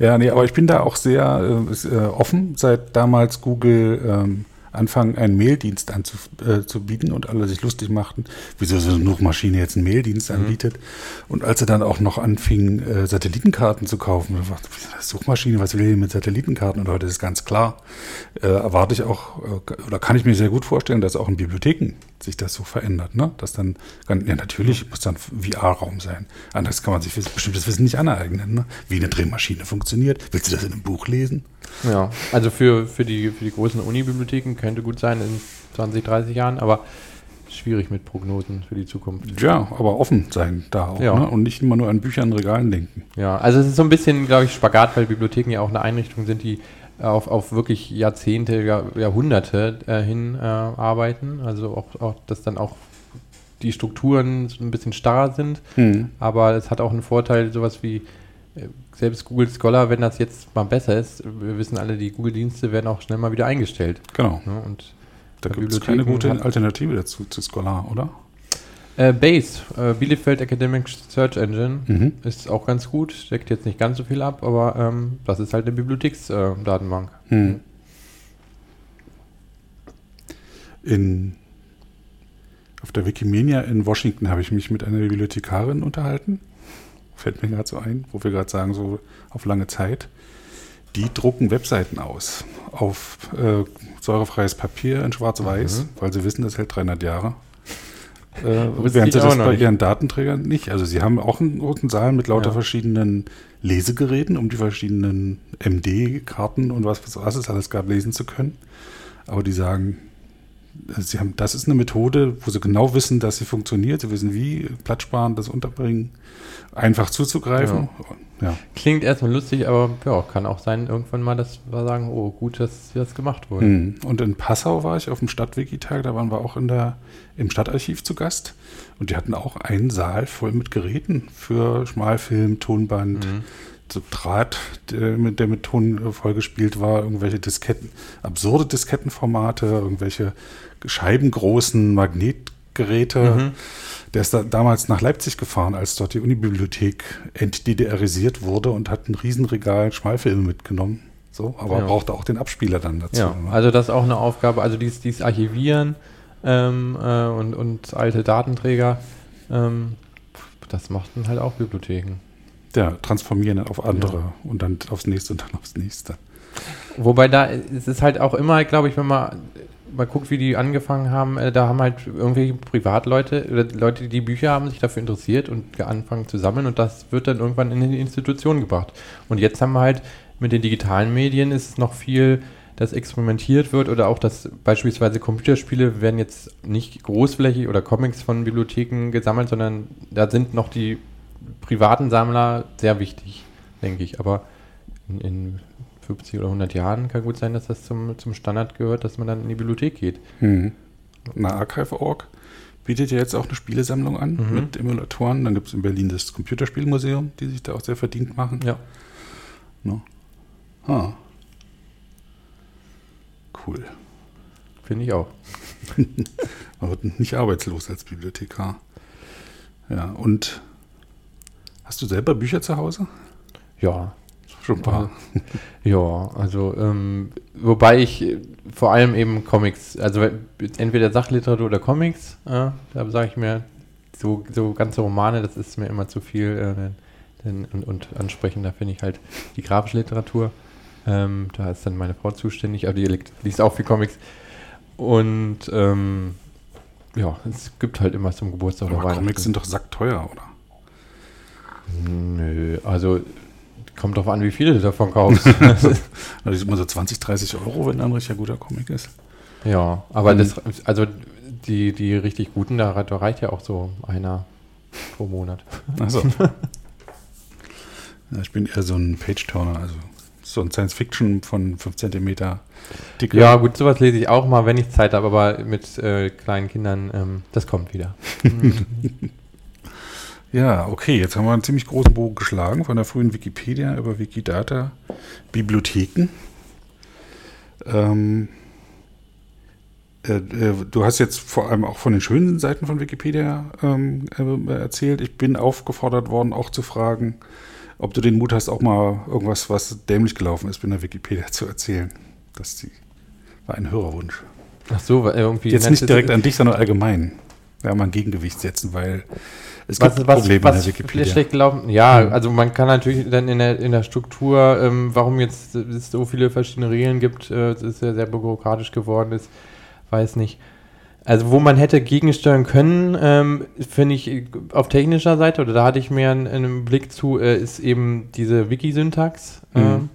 Ja, nee, aber ich bin da auch sehr äh, äh, offen, seit damals Google ähm, anfangen, einen Maildienst anzubieten äh, und alle sich lustig machten, wieso so eine Suchmaschine jetzt einen Maildienst mhm. anbietet. Und als sie dann auch noch anfingen, äh, Satellitenkarten zu kaufen, ich dachte, Suchmaschine, was will ich mit Satellitenkarten? Und heute ist ganz klar, äh, erwarte ich auch, äh, oder kann ich mir sehr gut vorstellen, dass auch in Bibliotheken sich das so verändert, ne? Dass dann, ja natürlich muss dann VR-Raum sein. Anders kann man sich bestimmtes Wissen nicht aneignen, ne? Wie eine Drehmaschine funktioniert. Willst du das in einem Buch lesen? Ja, also für, für, die, für die großen Uni-Bibliotheken könnte gut sein in 20, 30 Jahren, aber schwierig mit Prognosen für die Zukunft. Ja, aber offen sein da auch ja. ne? und nicht immer nur an Büchern, Regalen denken. Ja, also es ist so ein bisschen, glaube ich, Spagat, weil Bibliotheken ja auch eine Einrichtung sind, die auf, auf wirklich Jahrzehnte, Jahr, Jahrhunderte äh, hin äh, arbeiten. Also auch, auch, dass dann auch die Strukturen ein bisschen starrer sind. Mhm. Aber es hat auch einen Vorteil, sowas wie selbst Google Scholar, wenn das jetzt mal besser ist, wir wissen alle, die Google-Dienste werden auch schnell mal wieder eingestellt. Genau. Ja, und da gibt es keine gute Alternative dazu zu Scholar, oder? Äh, Base, äh, Bielefeld Academic Search Engine, mhm. ist auch ganz gut, deckt jetzt nicht ganz so viel ab, aber ähm, das ist halt eine Bibliotheksdatenbank. Äh, mhm. In, auf der Wikimania in Washington habe ich mich mit einer Bibliothekarin unterhalten fällt mir gerade so ein, wo wir gerade sagen, so auf lange Zeit. Die drucken Webseiten aus auf äh, säurefreies Papier in Schwarz-Weiß, mhm. weil sie wissen, das hält 300 Jahre. Äh, während sie das bei ihren Datenträgern nicht. Also sie haben auch einen großen Saal mit lauter ja. verschiedenen Lesegeräten, um die verschiedenen MD-Karten und was, was es alles gab, lesen zu können. Aber die sagen, sie haben, das ist eine Methode, wo sie genau wissen, dass sie funktioniert. Sie wissen, wie Platz sparen, das unterbringen, einfach zuzugreifen. Ja. ja. Klingt erstmal lustig, aber ja, kann auch sein, irgendwann mal, dass wir sagen, oh, gut, dass das gemacht wurde. Mhm. Und in Passau war ich auf dem Stadtwiki-Tag, da waren wir auch in der, im Stadtarchiv zu Gast. Und die hatten auch einen Saal voll mit Geräten für Schmalfilm, Tonband. Mhm Draht, der mit, der mit Ton vollgespielt war, irgendwelche Disketten, absurde Diskettenformate, irgendwelche scheibengroßen Magnetgeräte. Mhm. Der ist da damals nach Leipzig gefahren, als dort die Unibibliothek entDDRisiert wurde und hat ein Riesenregal Schmalfilme mitgenommen. So, aber ja. brauchte auch den Abspieler dann dazu. Ja, ne? also das ist auch eine Aufgabe, also dies, dies Archivieren ähm, äh, und, und alte Datenträger, ähm, das machten halt auch Bibliotheken. Ja, transformieren dann auf andere ja. und dann aufs nächste und dann aufs nächste. Wobei da ist es halt auch immer, glaube ich, wenn man mal guckt, wie die angefangen haben, äh, da haben halt irgendwelche Privatleute oder Leute, die Bücher haben, sich dafür interessiert und angefangen zu sammeln und das wird dann irgendwann in die Institution gebracht. Und jetzt haben wir halt mit den digitalen Medien ist es noch viel, dass experimentiert wird oder auch, dass beispielsweise Computerspiele werden jetzt nicht großflächig oder Comics von Bibliotheken gesammelt, sondern da sind noch die privaten Sammler sehr wichtig, denke ich. Aber in, in 50 oder 100 Jahren kann gut sein, dass das zum, zum Standard gehört, dass man dann in die Bibliothek geht. Mhm. Na, Archive.org bietet ja jetzt auch eine Spielesammlung an mhm. mit Emulatoren. Dann gibt es in Berlin das Computerspielmuseum, die sich da auch sehr verdient machen. Ja. No. Ah. Cool. Finde ich auch. Man wird nicht arbeitslos als Bibliothekar. Ja, und hast du selber Bücher zu Hause? Ja, Schon ein paar. Ja, also, ähm, wobei ich äh, vor allem eben Comics, also entweder Sachliteratur oder Comics, äh, da sage ich mir, so, so ganze Romane, das ist mir immer zu viel äh, denn, und, und ansprechender finde ich halt die grafische Literatur. Ähm, da ist dann meine Frau zuständig, aber die li- liest auch viel Comics. Und ähm, ja, es gibt halt immer zum Geburtstag Aber. Comics sind doch sackteuer, oder? Nö, also kommt drauf an, wie viele du davon kaufst. Also das ist immer so 20, 30 Euro, wenn ein richtig guter Comic ist. Ja, aber Mhm. das, also die, die richtig guten, da, reicht ja auch so einer pro Monat. Also. ja, ich bin eher so ein Page-Turner, also so ein Science-Fiction von 5 cm dicke. Ja, gut, sowas lese ich auch mal, wenn ich Zeit habe, aber mit äh, kleinen Kindern, ähm, das kommt wieder. Ja, okay, jetzt haben wir einen ziemlich großen Bogen geschlagen von der frühen Wikipedia über Wikidata, Bibliotheken. Ähm, äh, äh, du hast jetzt vor allem auch von den schönen Seiten von Wikipedia ähm, äh, erzählt. Ich bin aufgefordert worden, auch zu fragen, ob du den Mut hast, auch mal irgendwas, was dämlich gelaufen ist, in der Wikipedia zu erzählen. Das die, war ein Hörerwunsch. Ach so, weil irgendwie. Jetzt nicht direkt an dich, sondern allgemein. Ja, mal ein Gegengewicht setzen, weil es Was, gibt was, Probleme was in der Wikipedia. schlecht gelaufen? Ja, Mhm. also man kann natürlich dann in der, in der Struktur, ähm, warum jetzt es so viele verschiedene Regeln gibt, äh, es ist ja sehr bürokratisch geworden ist, weiß nicht. Also wo man hätte gegensteuern können, ähm, finde ich auf technischer Seite, oder da hatte ich mehr einen, einen Blick zu, äh, ist eben diese Wiki-Syntax. Mhm. Ähm,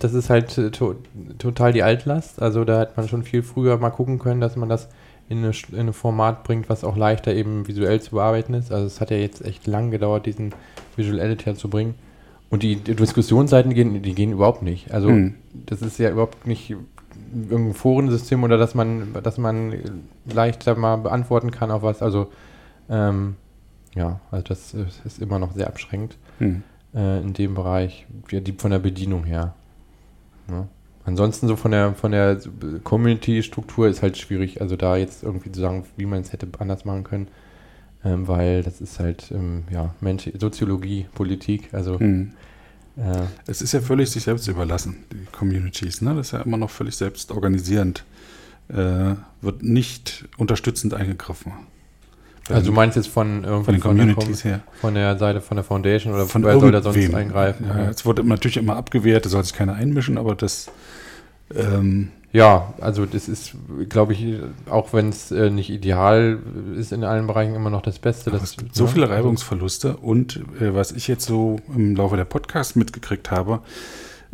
das ist halt äh, to total die Altlast. Also da hätte man schon viel früher mal gucken können, dass man das in, eine, Sch- in ein Format bringt, was auch leichter eben visuell zu bearbeiten ist. Also es hat ja jetzt echt lang gedauert, diesen Visual Editor zu bringen. Und die, die Diskussionsseiten gehen, die gehen überhaupt nicht. Also Hm. das ist ja überhaupt nicht irgendein Forensystem oder dass man, dass man leichter mal beantworten kann auf was. Also ähm, ja, also das ist- immer noch sehr abschränkend Hm. äh, in dem Bereich, ja, die von der Bedienung her. Ja. Ansonsten so von der von der Community-Struktur ist halt schwierig, also da jetzt irgendwie zu sagen, wie man es hätte anders machen können, ähm, weil das ist halt ähm, ja Mensch, Soziologie, Politik, also Hm. äh, Es ist ja völlig sich selbst überlassen, die Communities. Ne? Das ist ja immer noch völlig selbst organisierend. Äh, wird nicht unterstützend eingegriffen. Also du meinst jetzt von irgendwie von den von der, Communities her. Von der Seite von der Foundation oder Von wer soll da sonst eingreifen? Ja, es wurde natürlich immer abgewehrt, da soll sich keiner einmischen, aber das ähm, Ja, also das ist, glaube ich, auch wenn es äh, nicht ideal ist in allen Bereichen immer noch das Beste. Das, es gibt so ne? viele Also- Reibungsverluste und äh, was ich jetzt so im Laufe der Podcasts mitgekriegt habe,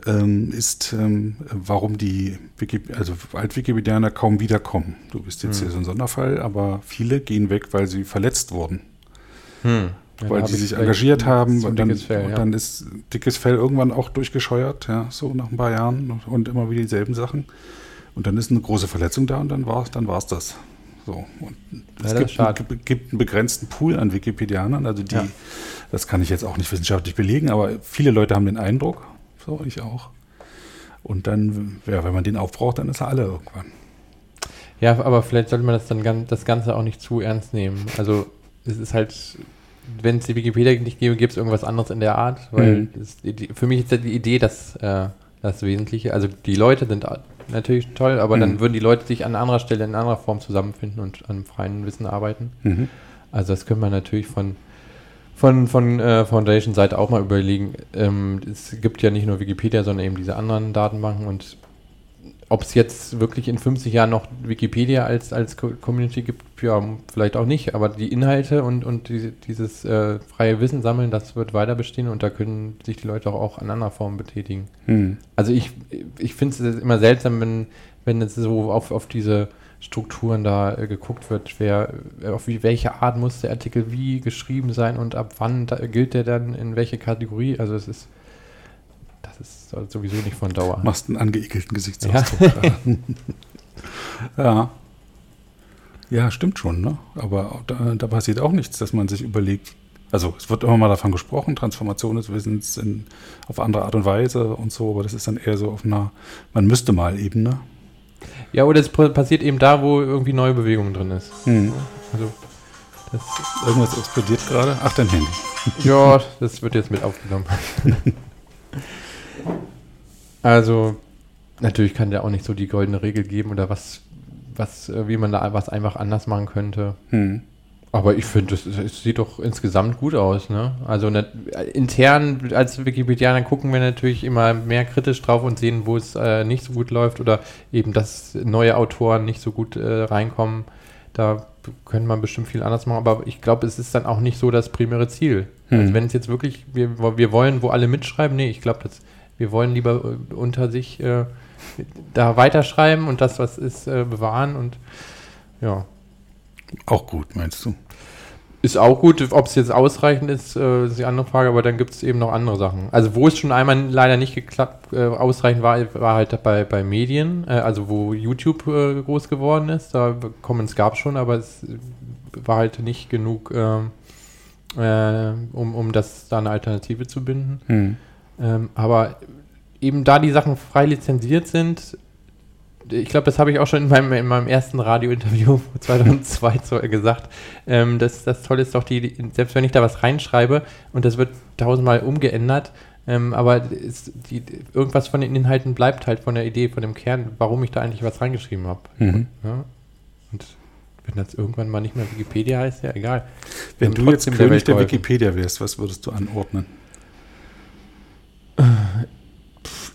ähm, ist, ähm, warum die Wiki also Alt-Wikipedianer kaum wiederkommen. Du bist jetzt Hm. hier so ein Sonderfall, aber viele gehen weg, weil sie verletzt wurden. Hm. Ja, weil die sich engagiert haben und dann, Fell, und ja. dann ist dickes Fell irgendwann auch durchgescheuert, ja, so nach ein paar Jahren und, und immer wieder dieselben Sachen. Und dann ist eine große Verletzung da und dann war dann war's das. So. Und es ist gibt, gibt, gibt einen begrenzten Pool an Wikipedianern, also die, Ja. das kann ich jetzt auch nicht wissenschaftlich belegen, aber viele Leute haben den Eindruck, so ich auch. Und dann, ja, wenn man den aufbraucht, dann ist er alle irgendwann. Ja, aber vielleicht sollte man das dann das Ganze auch nicht zu ernst nehmen. Also es ist halt, wenn es die Wikipedia nicht gäbe, gibt es irgendwas anderes in der Art, weil Mhm. es, die, für mich ist ja die Idee das, äh, das Wesentliche. Also die Leute sind natürlich toll, aber Mhm. dann würden die Leute sich an anderer Stelle in anderer Form zusammenfinden und an freien Wissen arbeiten. Mhm. Also das könnte man natürlich von von, von äh, Foundation-Seite auch mal überlegen. Ähm, es gibt ja nicht nur Wikipedia, sondern eben diese anderen Datenbanken und ob es jetzt wirklich in 50 Jahren noch Wikipedia als, als Co- Community gibt, ja, vielleicht auch nicht, aber die Inhalte und, und die, dieses äh, freie Wissen sammeln, das wird weiter bestehen und da können sich die Leute auch, auch an anderer Form betätigen. Mhm. Also ich, ich finde es immer seltsam, wenn, wenn es so auf, auf diese Strukturen da äh, geguckt wird, wer, äh, auf wie, welche Art muss der Artikel wie geschrieben sein und ab wann da, gilt der dann in welche Kategorie. Also es ist, das ist sowieso nicht von Dauer. Machst einen angeekelten Gesichtsausdruck. gerade. ja. Ja, stimmt schon, ne? Aber da, da passiert auch nichts, dass man sich überlegt. Also es wird immer mal davon gesprochen, Transformation des Wissens in, auf andere Art und Weise und so, aber das ist dann eher so auf einer, man müsste mal Ebene. Ja, oder es pa- passiert eben da, wo irgendwie neue Bewegung drin ist. Hm. Also das, Irgendwas explodiert gerade. Ach, dein Handy. ja, das wird jetzt mit aufgenommen. Also, natürlich kann der auch nicht so die goldene Regel geben oder was, was, äh, wie man da was einfach anders machen könnte. Hm. Aber ich finde, es, es sieht doch insgesamt gut aus. Ne? Also ne, intern als Wikipedianer gucken wir natürlich immer mehr kritisch drauf und sehen, wo es äh, nicht so gut läuft oder eben, dass neue Autoren nicht so gut äh, reinkommen. Da könnte man bestimmt viel anders machen, aber ich glaube, es ist dann auch nicht so das primäre Ziel. Hm. Also wenn es jetzt wirklich, wir, wir wollen, wo alle mitschreiben, nee, ich glaube, wir wollen lieber äh, unter sich äh, da weiterschreiben und das, was ist, äh, bewahren und ja. Auch gut, meinst du? Ist auch gut, ob es jetzt ausreichend ist, äh, ist die andere Frage, aber dann gibt es eben noch andere Sachen. Also wo es schon einmal leider nicht geklappt, äh, ausreichend war, war halt bei, bei Medien, äh, also wo YouTube äh, groß geworden ist, da Comments gab es schon, aber es war halt nicht genug, ähm, äh, um, um das da eine Alternative zu binden. Hm. Ähm, aber eben da die Sachen frei lizenziert sind, ich glaube, das habe ich auch schon in meinem, in meinem ersten Radiointerview 2002 gesagt. Ähm, das, das Tolle ist doch, die, selbst wenn ich da was reinschreibe und das wird tausendmal umgeändert, ähm, aber ist, die, irgendwas von den Inhalten bleibt halt von der Idee, von dem Kern, warum ich da eigentlich was reingeschrieben habe. Mhm. Ja? Und wenn das irgendwann mal nicht mehr Wikipedia heißt, ja egal. Wenn du jetzt König der Wikipedia wärst, was würdest du anordnen?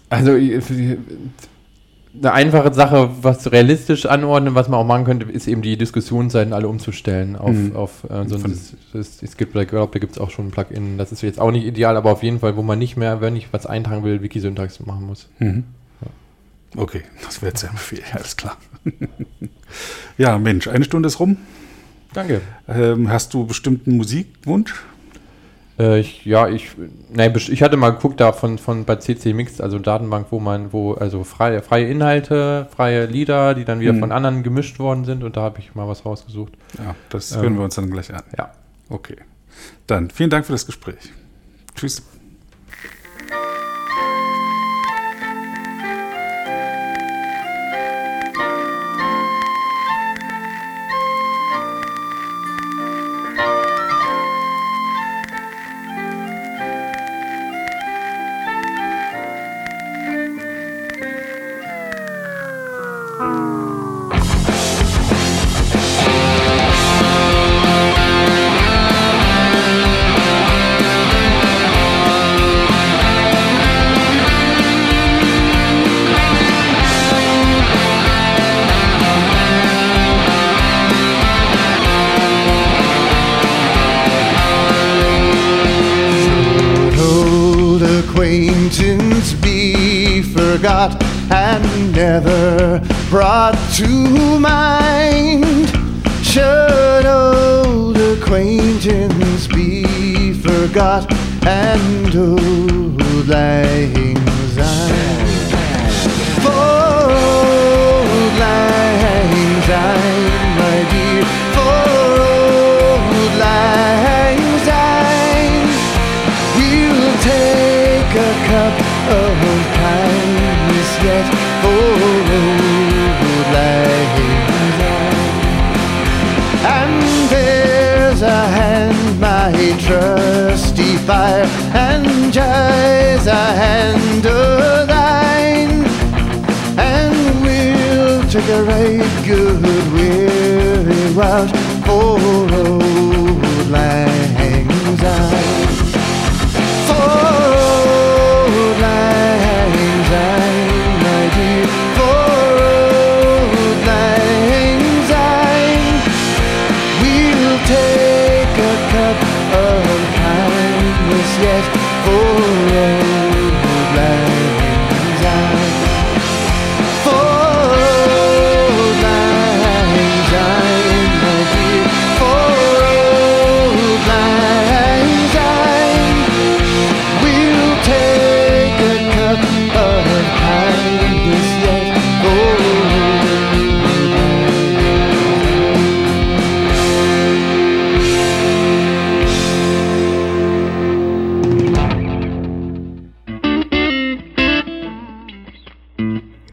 Also eine einfache Sache, was realistisch anordnen, was man auch machen könnte, ist eben die Diskussionsseiten alle umzustellen auf, Mhm. auf äh, so ein, das, es gibt, ich glaube, da gibt es auch schon ein Plugin. Das ist jetzt auch nicht ideal, aber auf jeden Fall, wo man nicht mehr, wenn ich was eintragen will, Wikisyntax machen muss. Mhm. Okay, das wäre jetzt sehr viel, alles klar. ja, Mensch, eine Stunde ist rum. Danke. Ähm, hast du bestimmten Musikwunsch? Äh, ich, ja, ich, nee, ich hatte mal geguckt da von, von bei CC Mix, also Datenbank, wo man, wo, also freie, freie Inhalte, freie Lieder, die dann wieder Mhm. von anderen gemischt worden sind und da habe ich mal was rausgesucht. Ja, das Ähm, hören wir uns dann gleich an. Ja. Okay. Dann vielen Dank für das Gespräch. Tschüss.